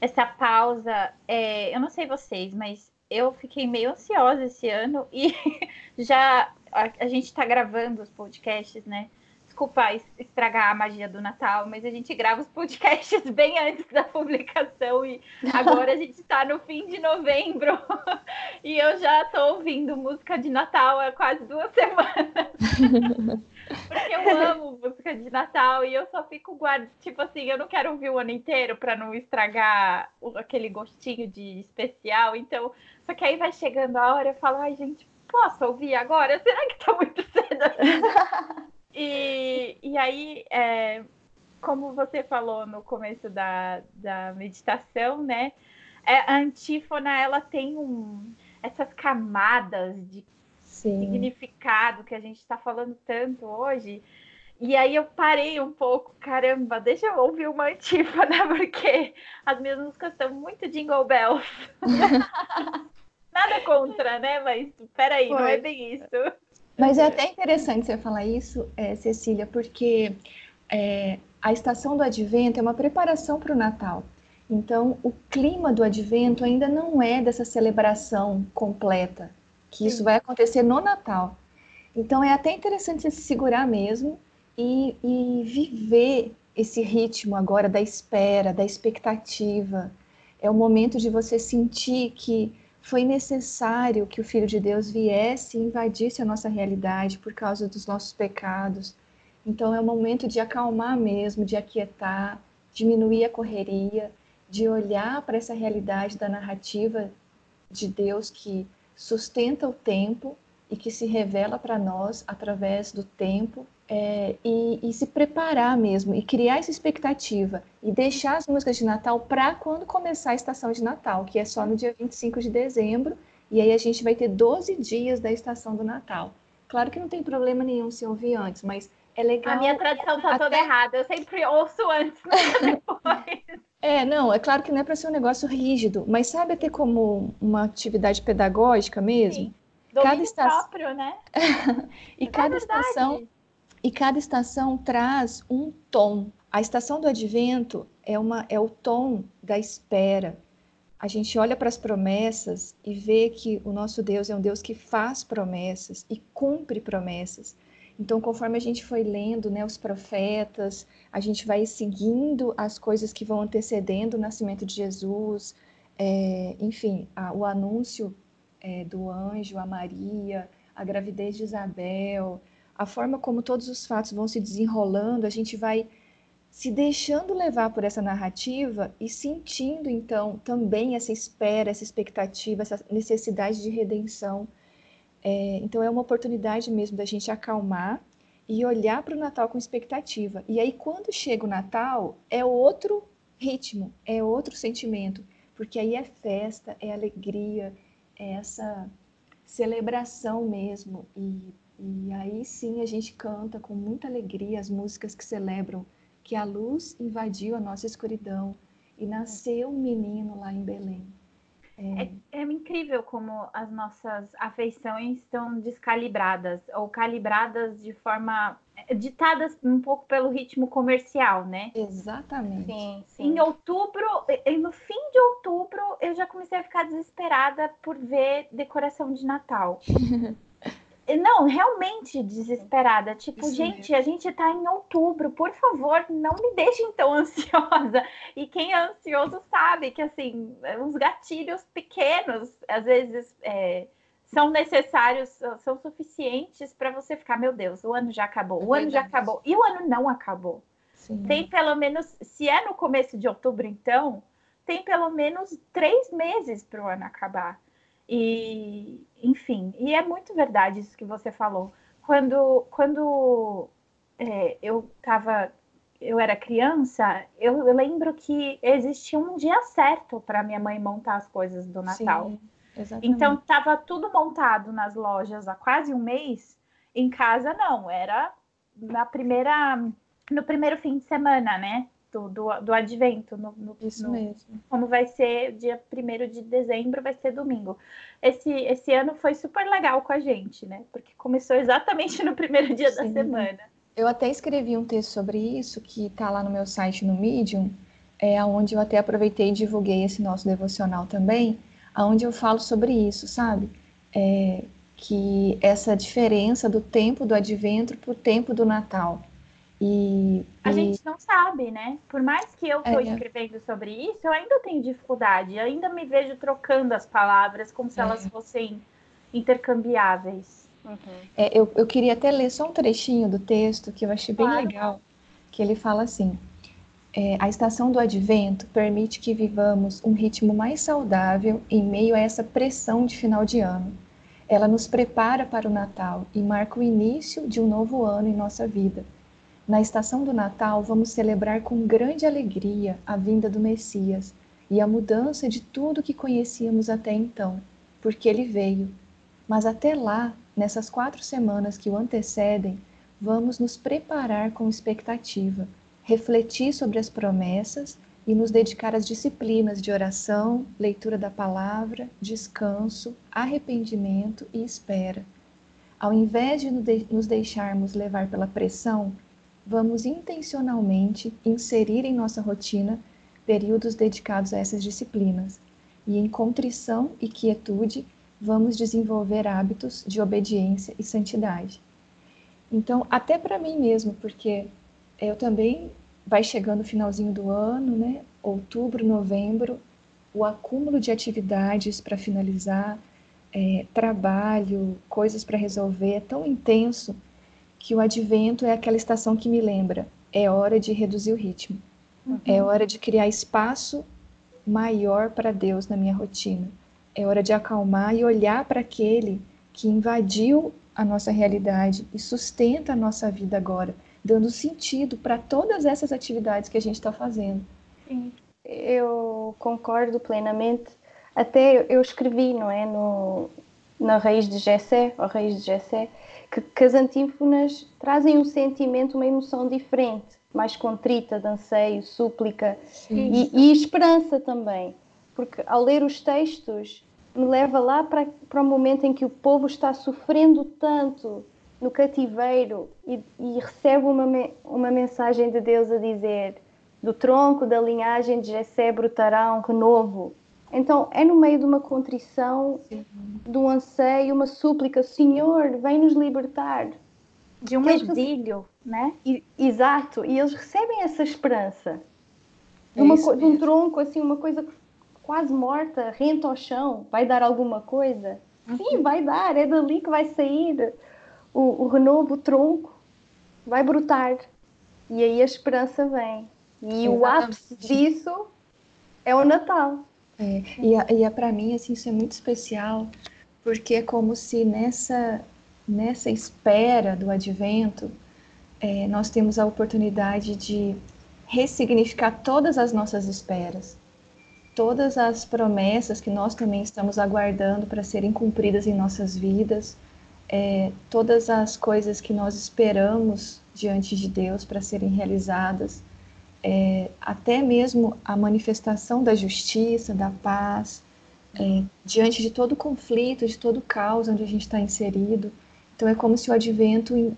essa pausa. É, eu não sei vocês, mas eu fiquei meio ansiosa esse ano e já a, a gente está gravando os podcasts, né? Desculpa estragar a magia do Natal, mas a gente grava os podcasts bem antes da publicação e agora a gente está no fim de novembro e eu já estou ouvindo música de Natal há quase duas semanas. Porque eu amo música de Natal e eu só fico guardando. Tipo assim, eu não quero ouvir o ano inteiro para não estragar aquele gostinho de especial. Então, só que aí vai chegando a hora, eu falo, ai, gente, posso ouvir agora? Será que tá muito cedo? e, e aí, é, como você falou no começo da, da meditação, né? É, a antífona, ela tem um, essas camadas de Sim. significado que a gente está falando tanto hoje. E aí eu parei um pouco, caramba, deixa eu ouvir uma antífona, porque as minhas músicas são muito jingle bells. Nada contra, né? Mas peraí, Foi. não é bem isso. Mas é até interessante você falar isso, é, Cecília, porque é, a estação do advento é uma preparação para o Natal. Então, o clima do advento ainda não é dessa celebração completa que isso vai acontecer no Natal. Então é até interessante você se segurar mesmo e, e viver esse ritmo agora da espera, da expectativa. É o momento de você sentir que foi necessário que o Filho de Deus viesse e invadisse a nossa realidade por causa dos nossos pecados. Então é o momento de acalmar mesmo, de aquietar, diminuir a correria, de olhar para essa realidade da narrativa de Deus que sustenta o tempo e que se revela para nós através do tempo é, e, e, se preparar mesmo e criar essa expectativa e deixar as músicas de Natal para quando começar a estação de Natal, que é só no dia 25 de dezembro, e aí a gente vai ter 12 dias da estação do Natal. Claro que não tem problema nenhum se ouvir antes, mas é legal. A minha tradição está até... toda errada, eu sempre ouço antes, depois. É, não, é claro que não é para ser um negócio rígido, mas sabe até como uma atividade pedagógica mesmo? Sim. cada estação próprio, né? e é cada estação e cada estação traz um tom. A estação do advento é uma é o tom da espera. A gente olha para as promessas e vê que o nosso Deus é um Deus que faz promessas e cumpre promessas. Então, conforme a gente foi lendo né, os profetas, a gente vai seguindo as coisas que vão antecedendo o nascimento de Jesus, é, enfim, a, o anúncio é, do anjo a Maria, a gravidez de Isabel, a forma como todos os fatos vão se desenrolando, a gente vai se deixando levar por essa narrativa e sentindo então também essa espera, essa expectativa, essa necessidade de redenção é, então é uma oportunidade mesmo da gente acalmar e olhar para o Natal com expectativa. E aí quando chega o Natal é outro ritmo, é outro sentimento, porque aí é festa, é alegria, é essa celebração mesmo. E, e aí sim a gente canta com muita alegria as músicas que celebram que a luz invadiu a nossa escuridão e nasceu um menino lá em Belém. É, é, incrível como as nossas afeições estão descalibradas ou calibradas de forma é, ditadas um pouco pelo ritmo comercial, né? Exatamente. Sim, sim. Em outubro, no fim de outubro, eu já comecei a ficar desesperada por ver decoração de Natal. Não, realmente desesperada. Tipo, Isso gente, mesmo. a gente tá em outubro, por favor, não me deixem tão ansiosa. E quem é ansioso sabe que, assim, uns gatilhos pequenos, às vezes, é, são necessários, são suficientes para você ficar, meu Deus, o ano já acabou, o é ano já acabou. E o ano não acabou. Sim. Tem pelo menos, se é no começo de outubro, então, tem pelo menos três meses para o ano acabar. E, enfim, e é muito verdade isso que você falou. Quando, quando é, eu estava, eu era criança, eu, lembro que existia um dia certo para minha mãe montar as coisas do Natal. Sim, exatamente. Então estava tudo montado nas lojas há quase um mês. Em casa não, era na primeira, no primeiro fim de semana, né? Do, do, do advento. No, no, Isso no, mesmo. Como vai ser dia 1 de dezembro, vai ser domingo. Esse, esse ano foi super legal com a gente, né? Porque começou exatamente no primeiro dia Sim. da semana. Eu até escrevi um texto sobre isso, que está lá no meu site no Medium, é onde eu até aproveitei e divulguei esse nosso devocional também, aonde eu falo sobre isso, sabe? É, que essa diferença do tempo do advento para o tempo do Natal. E, a e... gente não sabe, né? Por mais que eu estou é, escrevendo sobre isso, eu ainda tenho dificuldade. Eu ainda me vejo trocando as palavras como se é. elas fossem intercambiáveis. Uhum. É, eu, eu queria até ler só um trechinho do texto que eu achei bem claro. legal, que ele fala assim: é, a estação do advento permite que vivamos um ritmo mais saudável em meio a essa pressão de final de ano. Ela nos prepara para o Natal e marca o início de um novo ano em nossa vida. Na estação do Natal, vamos celebrar com grande alegria a vinda do Messias e a mudança de tudo que conhecíamos até então, porque ele veio. Mas até lá, nessas quatro semanas que o antecedem, vamos nos preparar com expectativa, refletir sobre as promessas e nos dedicar às disciplinas de oração, leitura da palavra, descanso, arrependimento e espera. Ao invés de nos deixarmos levar pela pressão, vamos intencionalmente inserir em nossa rotina períodos dedicados a essas disciplinas. E em contrição e quietude, vamos desenvolver hábitos de obediência e santidade. Então, até para mim mesmo, porque eu também vai chegando o finalzinho do ano, né? Outubro, novembro, o acúmulo de atividades para finalizar, é, trabalho, coisas para resolver é tão intenso que o advento é aquela estação que me lembra, é hora de reduzir o ritmo. Uhum. É hora de criar espaço maior para Deus na minha rotina. É hora de acalmar e olhar para aquele que invadiu a nossa realidade e sustenta a nossa vida agora, dando sentido para todas essas atividades que a gente está fazendo. Sim, eu concordo plenamente. Até eu escrevi, não é, no, na raiz de Gessé, a raiz de Gessé, que, que as antífonas trazem um sentimento, uma emoção diferente, mais contrita, de anseio, súplica e, e, esperança também. Porque ao ler os textos, me leva lá para, para o momento em que o povo está sofrendo tanto no cativeiro e, e recebe uma, uma mensagem de Deus a dizer: do tronco da linhagem de Jessé brotará um renovo então é no meio de uma contrição, Sim. de um anseio, uma súplica, Senhor, vem nos libertar. De um exílio, né? E, exato, e eles recebem essa esperança. De, uma, de um tronco, assim, uma coisa quase morta, renta ao chão, vai dar alguma coisa? Uhum. Sim, vai dar, é dali que vai sair o, o renovo, o tronco, vai brotar. E aí a esperança vem. E Exatamente. o ápice disso é o Natal. É, e, a, e a para mim, assim, isso é muito especial, porque é como se nessa, nessa espera do advento, é, nós temos a oportunidade de ressignificar todas as nossas esperas, todas as promessas que nós também estamos aguardando para serem cumpridas em nossas vidas, é, todas as coisas que nós esperamos diante de Deus para serem realizadas é, até mesmo a manifestação da justiça, da paz, é, diante de todo conflito, de todo caos onde a gente está inserido. Então é como se o advento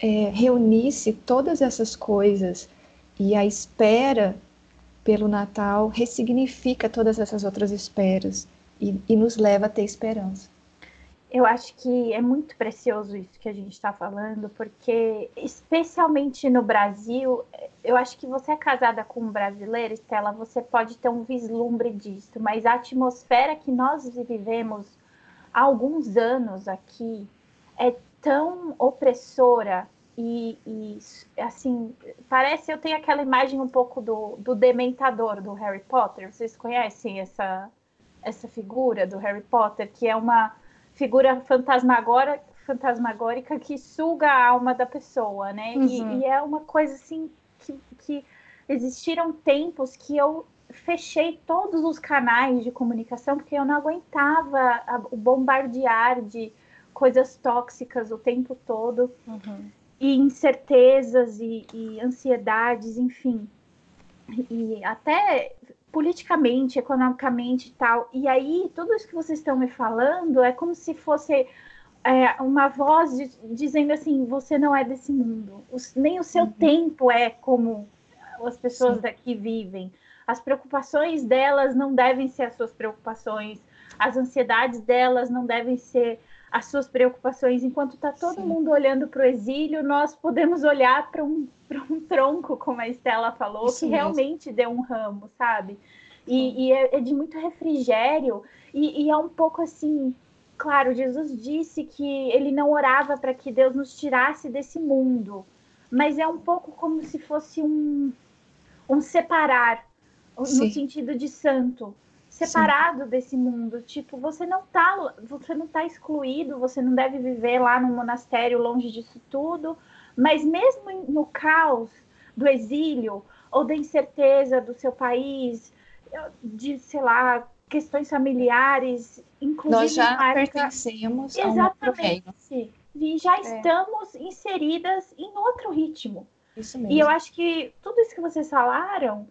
é, reunisse todas essas coisas e a espera pelo Natal ressignifica todas essas outras esperas e, e nos leva a ter esperança. Eu acho que é muito precioso isso que a gente está falando, porque, especialmente no Brasil, eu acho que você é casada com um brasileiro, Estela, você pode ter um vislumbre disso, mas a atmosfera que nós vivemos há alguns anos aqui é tão opressora e, e, assim, parece eu tenho aquela imagem um pouco do, do dementador do Harry Potter. Vocês conhecem essa, essa figura do Harry Potter, que é uma figura fantasmagórica, fantasmagórica que suga a alma da pessoa, né? Uhum. E, e, é uma coisa assim que, que existiram tempos que eu fechei todos os canais de comunicação porque eu não aguentava o bombardear de coisas tóxicas o tempo todo uhum. e incertezas e, e ansiedades, enfim. E até politicamente, economicamente e tal. E aí, tudo isso que vocês estão me falando é como se fosse é, uma voz de, dizendo assim: você não é desse mundo, nem o seu uhum. tempo é como as pessoas Sim. daqui vivem. As preocupações delas não devem ser as suas preocupações. as ansiedades delas não devem ser as suas preocupações. Enquanto está todo Sim. mundo olhando para o exílio, nós podemos olhar para um, um tronco, como a Estela falou, Isso que mesmo. realmente deu um ramo, sabe? E, e é, é, de muito refrigério, e, e é um pouco assim. Claro, Jesus disse que ele não orava para que Deus nos tirasse desse mundo, mas é um pouco como se fosse um, um separar, Sim. no sentido de santo, separado Sim. desse mundo. Tipo, você não tá, você não tá excluído, você não deve viver lá no monastério longe disso tudo, mas mesmo no caos do exílio ou da incerteza do seu país, de, sei lá, questões familiares, inclusive nós já marca... pertencemos Exatamente. a um reino. E já é. estamos inseridas em outro ritmo. Isso mesmo. E eu acho que tudo isso que vocês falaram,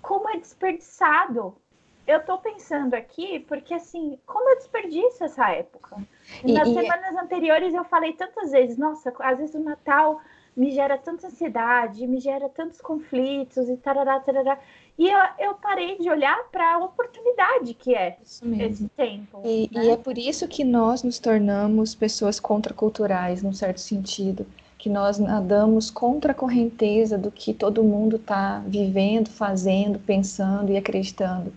como é desperdiçado. Eu tô pensando aqui, porque assim, como eu desperdiço essa época? E, Nas e... É semanas anteriores eu falei tantas vezes, nossa, às vezes o Natal me gera tanta ansiedade, me gera tantos conflitos e tarará, tarará. E eu, eu parei de olhar para a oportunidade que é esse tempo. E, né? e, é por isso que nós nos tornamos pessoas contraculturais, num certo sentido. Que nós nadamos contra a correnteza do que todo mundo está vivendo, fazendo, pensando e acreditando.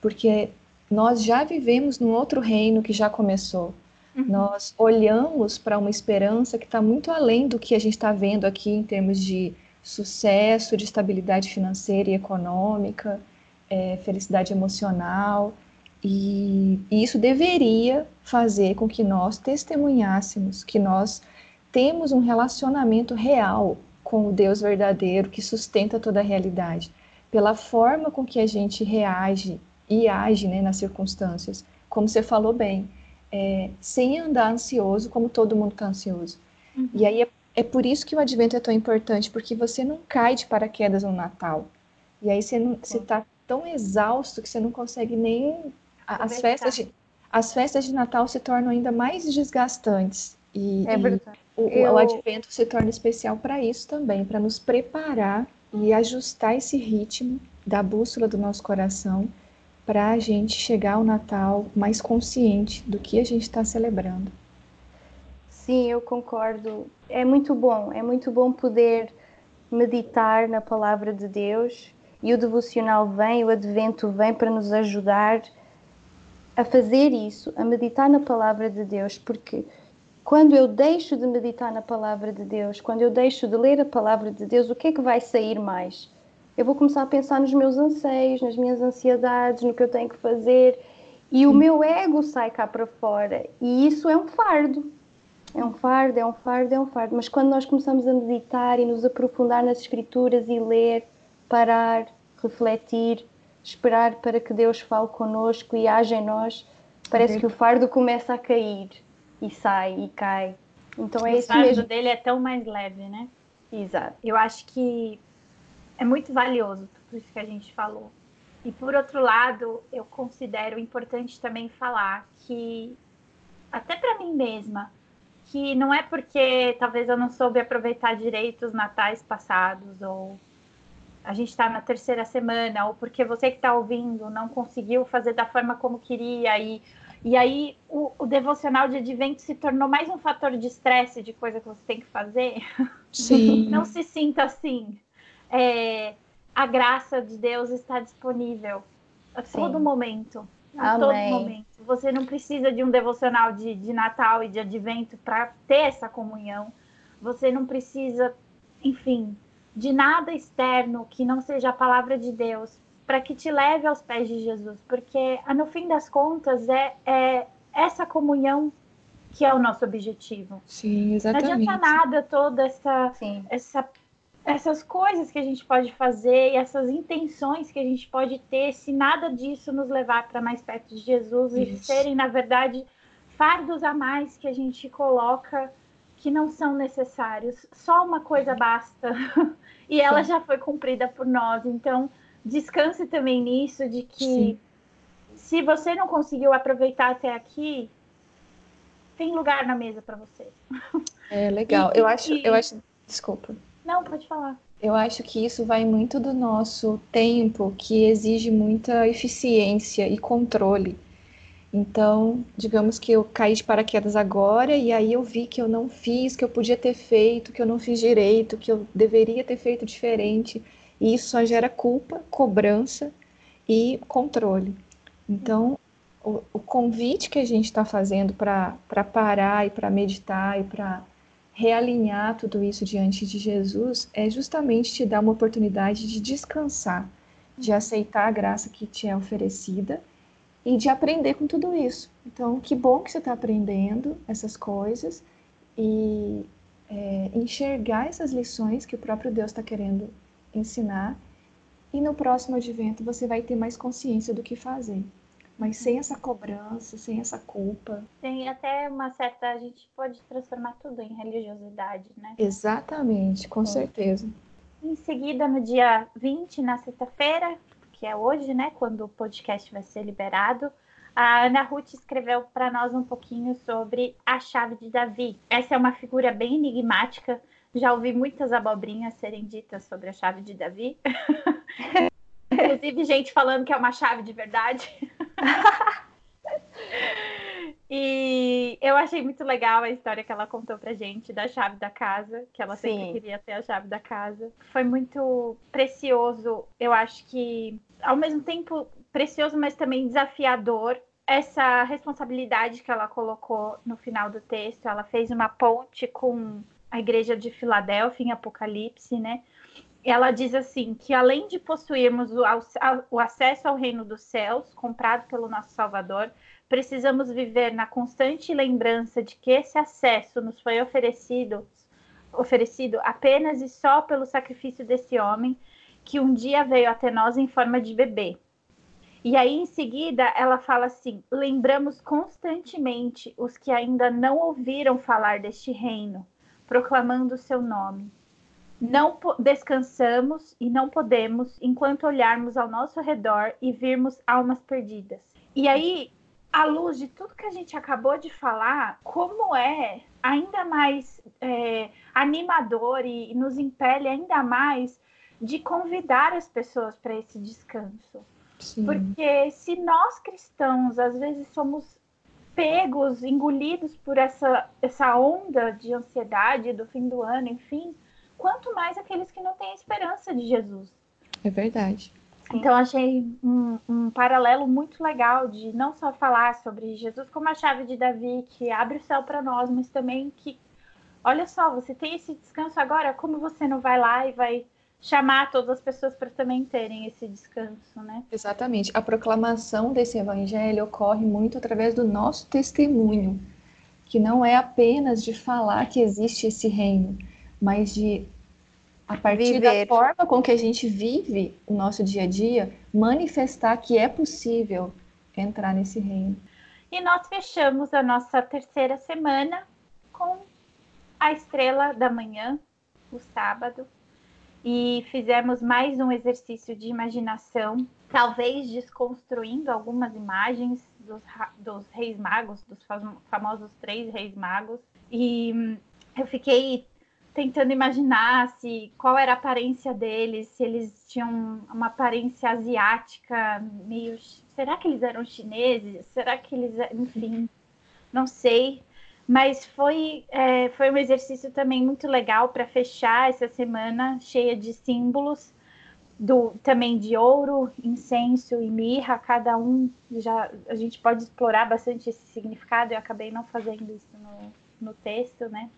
Porque nós já vivemos num outro reino que já começou. Uhum. Nós olhamos para uma esperança que está muito além do que a gente está vendo aqui em termos de sucesso, de estabilidade financeira e econômica, é, felicidade emocional. E, e isso deveria fazer com que nós testemunhássemos que nós temos um relacionamento real com o Deus verdadeiro que sustenta toda a realidade, pela forma com que a gente reage e age né, nas circunstâncias, como você falou bem, é, sem andar ansioso como todo mundo está ansioso. Uhum. E aí é é por isso que o advento é tão importante, porque você não cai de paraquedas no Natal. E aí você está tão exausto que você não consegue nem. As festas, de, as festas de Natal se tornam ainda mais desgastantes. E, é verdade. E o, Eu... o advento se torna especial para isso também, para nos preparar e ajustar esse ritmo da bússola do nosso coração para a gente chegar ao Natal mais consciente do que a gente está celebrando. Sim, eu concordo. É muito bom, é muito bom poder meditar na palavra de Deus e o devocional vem, o advento vem para nos ajudar a fazer isso, a meditar na palavra de Deus, porque quando eu deixo de meditar na palavra de Deus, quando eu deixo de ler a palavra de Deus, o que é que vai sair mais? Eu vou começar a pensar nos meus anseios, nas minhas ansiedades, no que eu tenho que fazer, e o meu ego sai cá para fora, e isso é um fardo. É um fardo, é um fardo, é um fardo. Mas quando nós começamos a meditar e nos aprofundar nas escrituras e ler, parar, refletir, esperar para que Deus fale connosco e haja em nós, parece que o fardo começa a cair e sai e cai. Então é o isso mesmo. O fardo dele é tão mais leve, né? Exato. Eu acho que é muito valioso tudo isso que a gente falou. E por outro lado, eu considero importante também falar que até para mim mesma, que não é porque talvez eu não soube aproveitar direito os natais passados, ou a gente está na terceira semana, ou porque você que está ouvindo não conseguiu fazer da forma como queria, e, e aí o, o devocional de advento se tornou mais um fator de estresse, de coisa que você tem que fazer. Sim. não se sinta assim. É, a graça de Deus está disponível a Sim. todo momento a todo momento. Você não precisa de um devocional de, de Natal e de Advento para ter essa comunhão. Você não precisa, enfim, de nada externo que não seja a palavra de Deus para que te leve aos pés de Jesus, porque no fim das contas é, é essa comunhão que é o nosso objetivo. Sim, exatamente. Não adianta nada toda essa, Sim. essa essas coisas que a gente pode fazer e essas intenções que a gente pode ter, se nada disso nos levar para mais perto de Jesus Isso. e serem, na verdade, fardos a mais que a gente coloca que não são necessários. Só uma coisa basta e ela Sim. já foi cumprida por nós. Então, descanse também nisso de que Sim. se você não conseguiu aproveitar até aqui, tem lugar na mesa para você. É legal. E, eu acho, e... eu acho, desculpa. Não, pode falar. Eu acho que isso vai muito do nosso tempo, que exige muita eficiência e controle. Então, digamos que eu caí de paraquedas agora e aí eu vi que eu não fiz, que eu podia ter feito, que eu não fiz direito, que eu deveria ter feito diferente. E isso só gera culpa, cobrança e controle. Então, o, o convite que a gente está fazendo para parar e para meditar e para realinhar tudo isso diante de Jesus é justamente te dar uma oportunidade de descansar, de aceitar a graça que te é oferecida e de aprender com tudo isso. Então, que bom que você está aprendendo essas coisas e é, enxergar essas lições que o próprio Deus está querendo ensinar. E no próximo advento você vai ter mais consciência do que fazer. Mas sem essa cobrança, sem essa culpa. Tem até uma certa. A gente pode transformar tudo em religiosidade, né? Exatamente, com certeza. Em seguida, no dia 20, na sexta-feira, que é hoje, né, quando o podcast vai ser liberado, a Ana Ruth escreveu para nós um pouquinho sobre a chave de Davi. Essa é uma figura bem enigmática. Já ouvi muitas abobrinhas serem ditas sobre a chave de Davi. Inclusive, gente falando que é uma chave de verdade. e eu achei muito legal a história que ela contou pra gente da chave da casa, que ela Sim. sempre queria ter a chave da casa. Foi muito precioso. Eu acho que, ao mesmo tempo, precioso, mas também desafiador. Essa responsabilidade que ela colocou no final do texto, ela fez uma ponte com a igreja de Filadélfia em Apocalipse, né? Ela diz assim que além de possuirmos o, o, acesso ao reino dos céus, comprado pelo nosso Salvador, precisamos viver na constante lembrança de que esse acesso nos foi oferecido, oferecido apenas e só pelo sacrifício desse homem que um dia veio até nós em forma de bebê. E aí, em seguida, ela fala assim: lembramos constantemente os que ainda não ouviram falar deste reino, proclamando o seu nome não descansamos e não podemos enquanto olharmos ao nosso redor e virmos almas perdidas. E aí, à luz de tudo que a gente acabou de falar, como é ainda mais é, animador e, nos impele ainda mais de convidar as pessoas para esse descanso. Sim. Porque se nós cristãos às vezes somos pegos, engolidos por essa, essa onda de ansiedade do fim do ano, enfim, quanto mais aqueles que não têm esperança de Jesus. É verdade. Então, achei um, um, paralelo muito legal de não só falar sobre Jesus como a chave de Davi, que abre o céu para nós, mas também que, olha só, você tem esse descanso agora, como você não vai lá e vai chamar todas as pessoas para também terem esse descanso, né? Exatamente. A proclamação desse evangelho ocorre muito através do nosso testemunho, que não é apenas de falar que existe esse reino, mas de a partir Viver. da forma com que a gente vive o nosso dia a dia, manifestar que é possível entrar nesse reino. E nós fechamos a nossa terceira semana com a estrela da manhã, o sábado, e fizemos mais um exercício de imaginação, talvez desconstruindo algumas imagens dos, dos reis magos, dos famosos três reis magos. E hum, eu fiquei tentando imaginar se qual era a aparência deles, se eles tinham uma aparência asiática, meio. Será que eles eram chineses? Será que eles. Enfim, não sei. Mas foi, é, foi um exercício também muito legal para fechar essa semana cheia de símbolos, do, também de ouro, incenso e mirra, cada um já a gente pode explorar bastante esse significado. Eu acabei não fazendo isso no, no texto, né?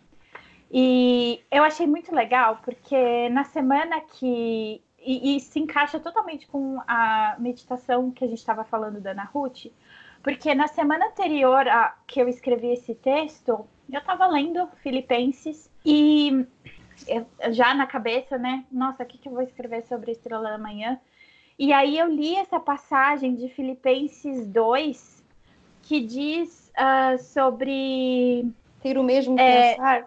E eu achei muito legal, porque na semana que. E, e se encaixa totalmente com a meditação que a gente estava falando da Ana Ruth, porque na semana anterior a que eu escrevi esse texto, eu estava lendo Filipenses e eu, já na cabeça, né? Nossa, o que, que eu vou escrever sobre a Estrela da Manhã? E aí eu li essa passagem de Filipenses 2 que diz uh, sobre. Ter o mesmo é, pensar.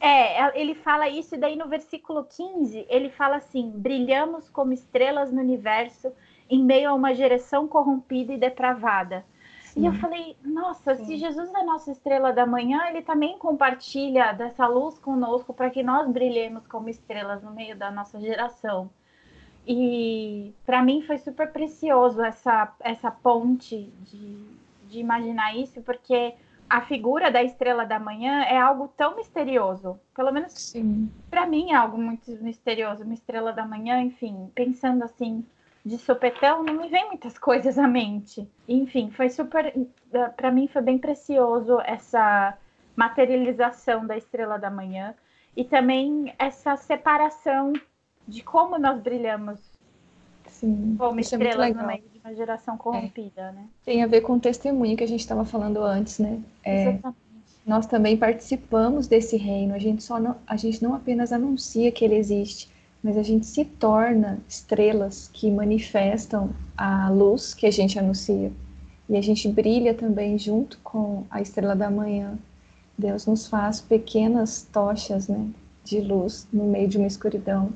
É, ele fala isso, e daí no versículo 15 ele fala assim: brilhamos como estrelas no universo em meio a uma geração corrompida e depravada. Sim. E eu falei, nossa, Sim. se Jesus é a nossa estrela da manhã, ele também compartilha dessa luz conosco para que nós brilhemos como estrelas no meio da nossa geração. E para mim foi super precioso essa, essa ponte de, de imaginar isso, porque a figura da estrela da manhã é algo tão misterioso. Pelo menos para mim é algo muito misterioso. Uma estrela da manhã, enfim, pensando assim de sopetão, não me vem muitas coisas à mente. Enfim, foi super. Para mim foi bem precioso essa materialização da estrela da manhã e também essa separação de como nós brilhamos Sim, como é estrelas no meio uma geração corrompida, é. né? Tem a ver com o testemunho que a gente estava falando antes, né? É, nós também participamos desse reino. A gente só não, a gente não apenas anuncia que ele existe, mas a gente se torna estrelas que manifestam a luz que a gente anuncia. E a gente brilha também junto com a estrela da manhã. Deus nos faz pequenas tochas, né, de luz no meio de uma escuridão.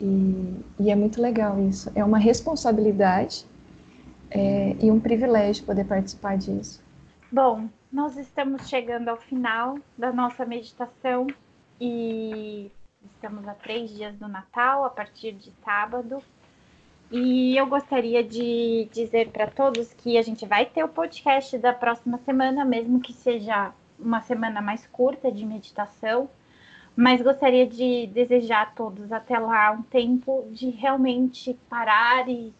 E, e é muito legal isso. É uma responsabilidade é, e um privilégio poder participar disso. Bom, nós estamos chegando ao final da nossa meditação e estamos a três dias do Natal, a partir de sábado. E eu gostaria de dizer para todos que a gente vai ter o podcast da próxima semana, mesmo que seja uma semana mais curta de meditação mas gostaria de desejar a todos até lá um tempo de realmente parar e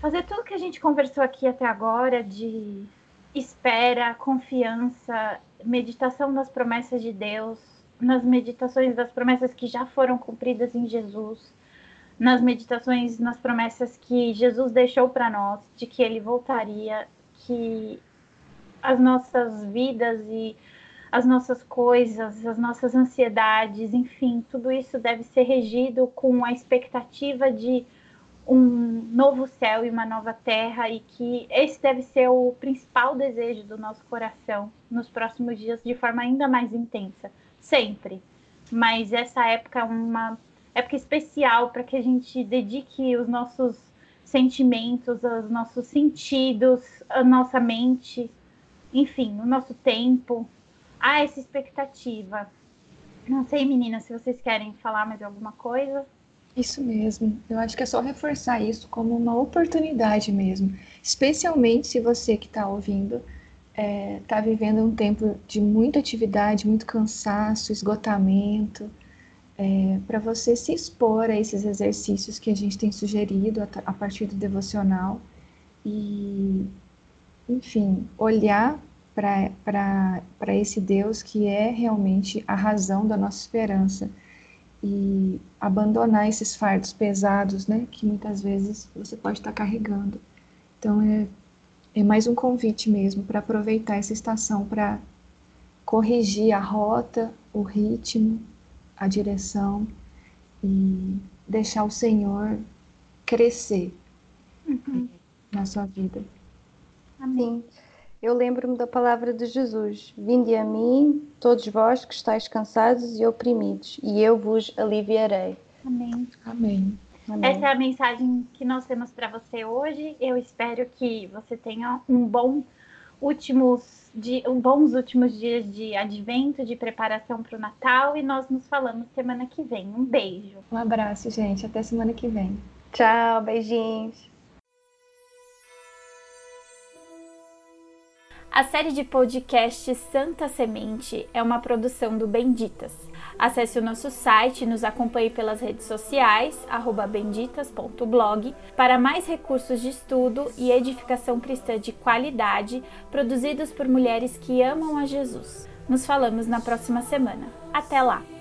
fazer tudo que a gente conversou aqui até agora de espera, confiança, meditação das promessas de Deus, nas meditações das promessas que já foram cumpridas em Jesus, nas meditações nas promessas que Jesus deixou para nós, de que ele voltaria, que as nossas vidas e as nossas coisas, as nossas ansiedades, enfim, tudo isso deve ser regido com a expectativa de um novo céu e uma nova terra e que esse deve ser o principal desejo do nosso coração nos próximos dias de forma ainda mais intensa, sempre. Mas essa época é uma época especial para que a gente dedique os nossos sentimentos, os nossos sentidos, a nossa mente, enfim, o nosso tempo há essa expectativa. Não sei, meninas, se vocês querem falar mais alguma coisa. Isso mesmo. Eu acho que é só reforçar isso como uma oportunidade mesmo. Especialmente se você que está ouvindo está é, tá vivendo um tempo de muita atividade, muito cansaço, esgotamento. É, para você se expor a esses exercícios que a gente tem sugerido a, a partir do devocional e, enfim, olhar para esse Deus que é realmente a razão da nossa esperança e abandonar esses fardos pesados, né, que muitas vezes você pode estar carregando. Então é, é mais um convite mesmo para aproveitar essa estação para corrigir a rota, o ritmo, a direção e deixar o Senhor crescer uhum. na sua vida. Amém eu lembro-me da palavra de Jesus: Vinde a mim, todos vós que estáis cansados e oprimidos, e eu vos aliviarei. Amém. Amém. Amém. Essa é a mensagem que nós temos para você hoje. Eu espero que você tenha um bom últimos um bons últimos dias de advento, de preparação para o Natal e nós nos falamos semana que vem. Um beijo. Um abraço, gente. Até semana que vem. Tchau, beijinhos. A série de podcast Santa Semente é uma produção do Benditas. Acesse o nosso site e nos acompanhe pelas redes sociais, benditas.blog, para mais recursos de estudo e edificação cristã de qualidade produzidos por mulheres que amam a Jesus. Nos falamos na próxima semana. Até lá!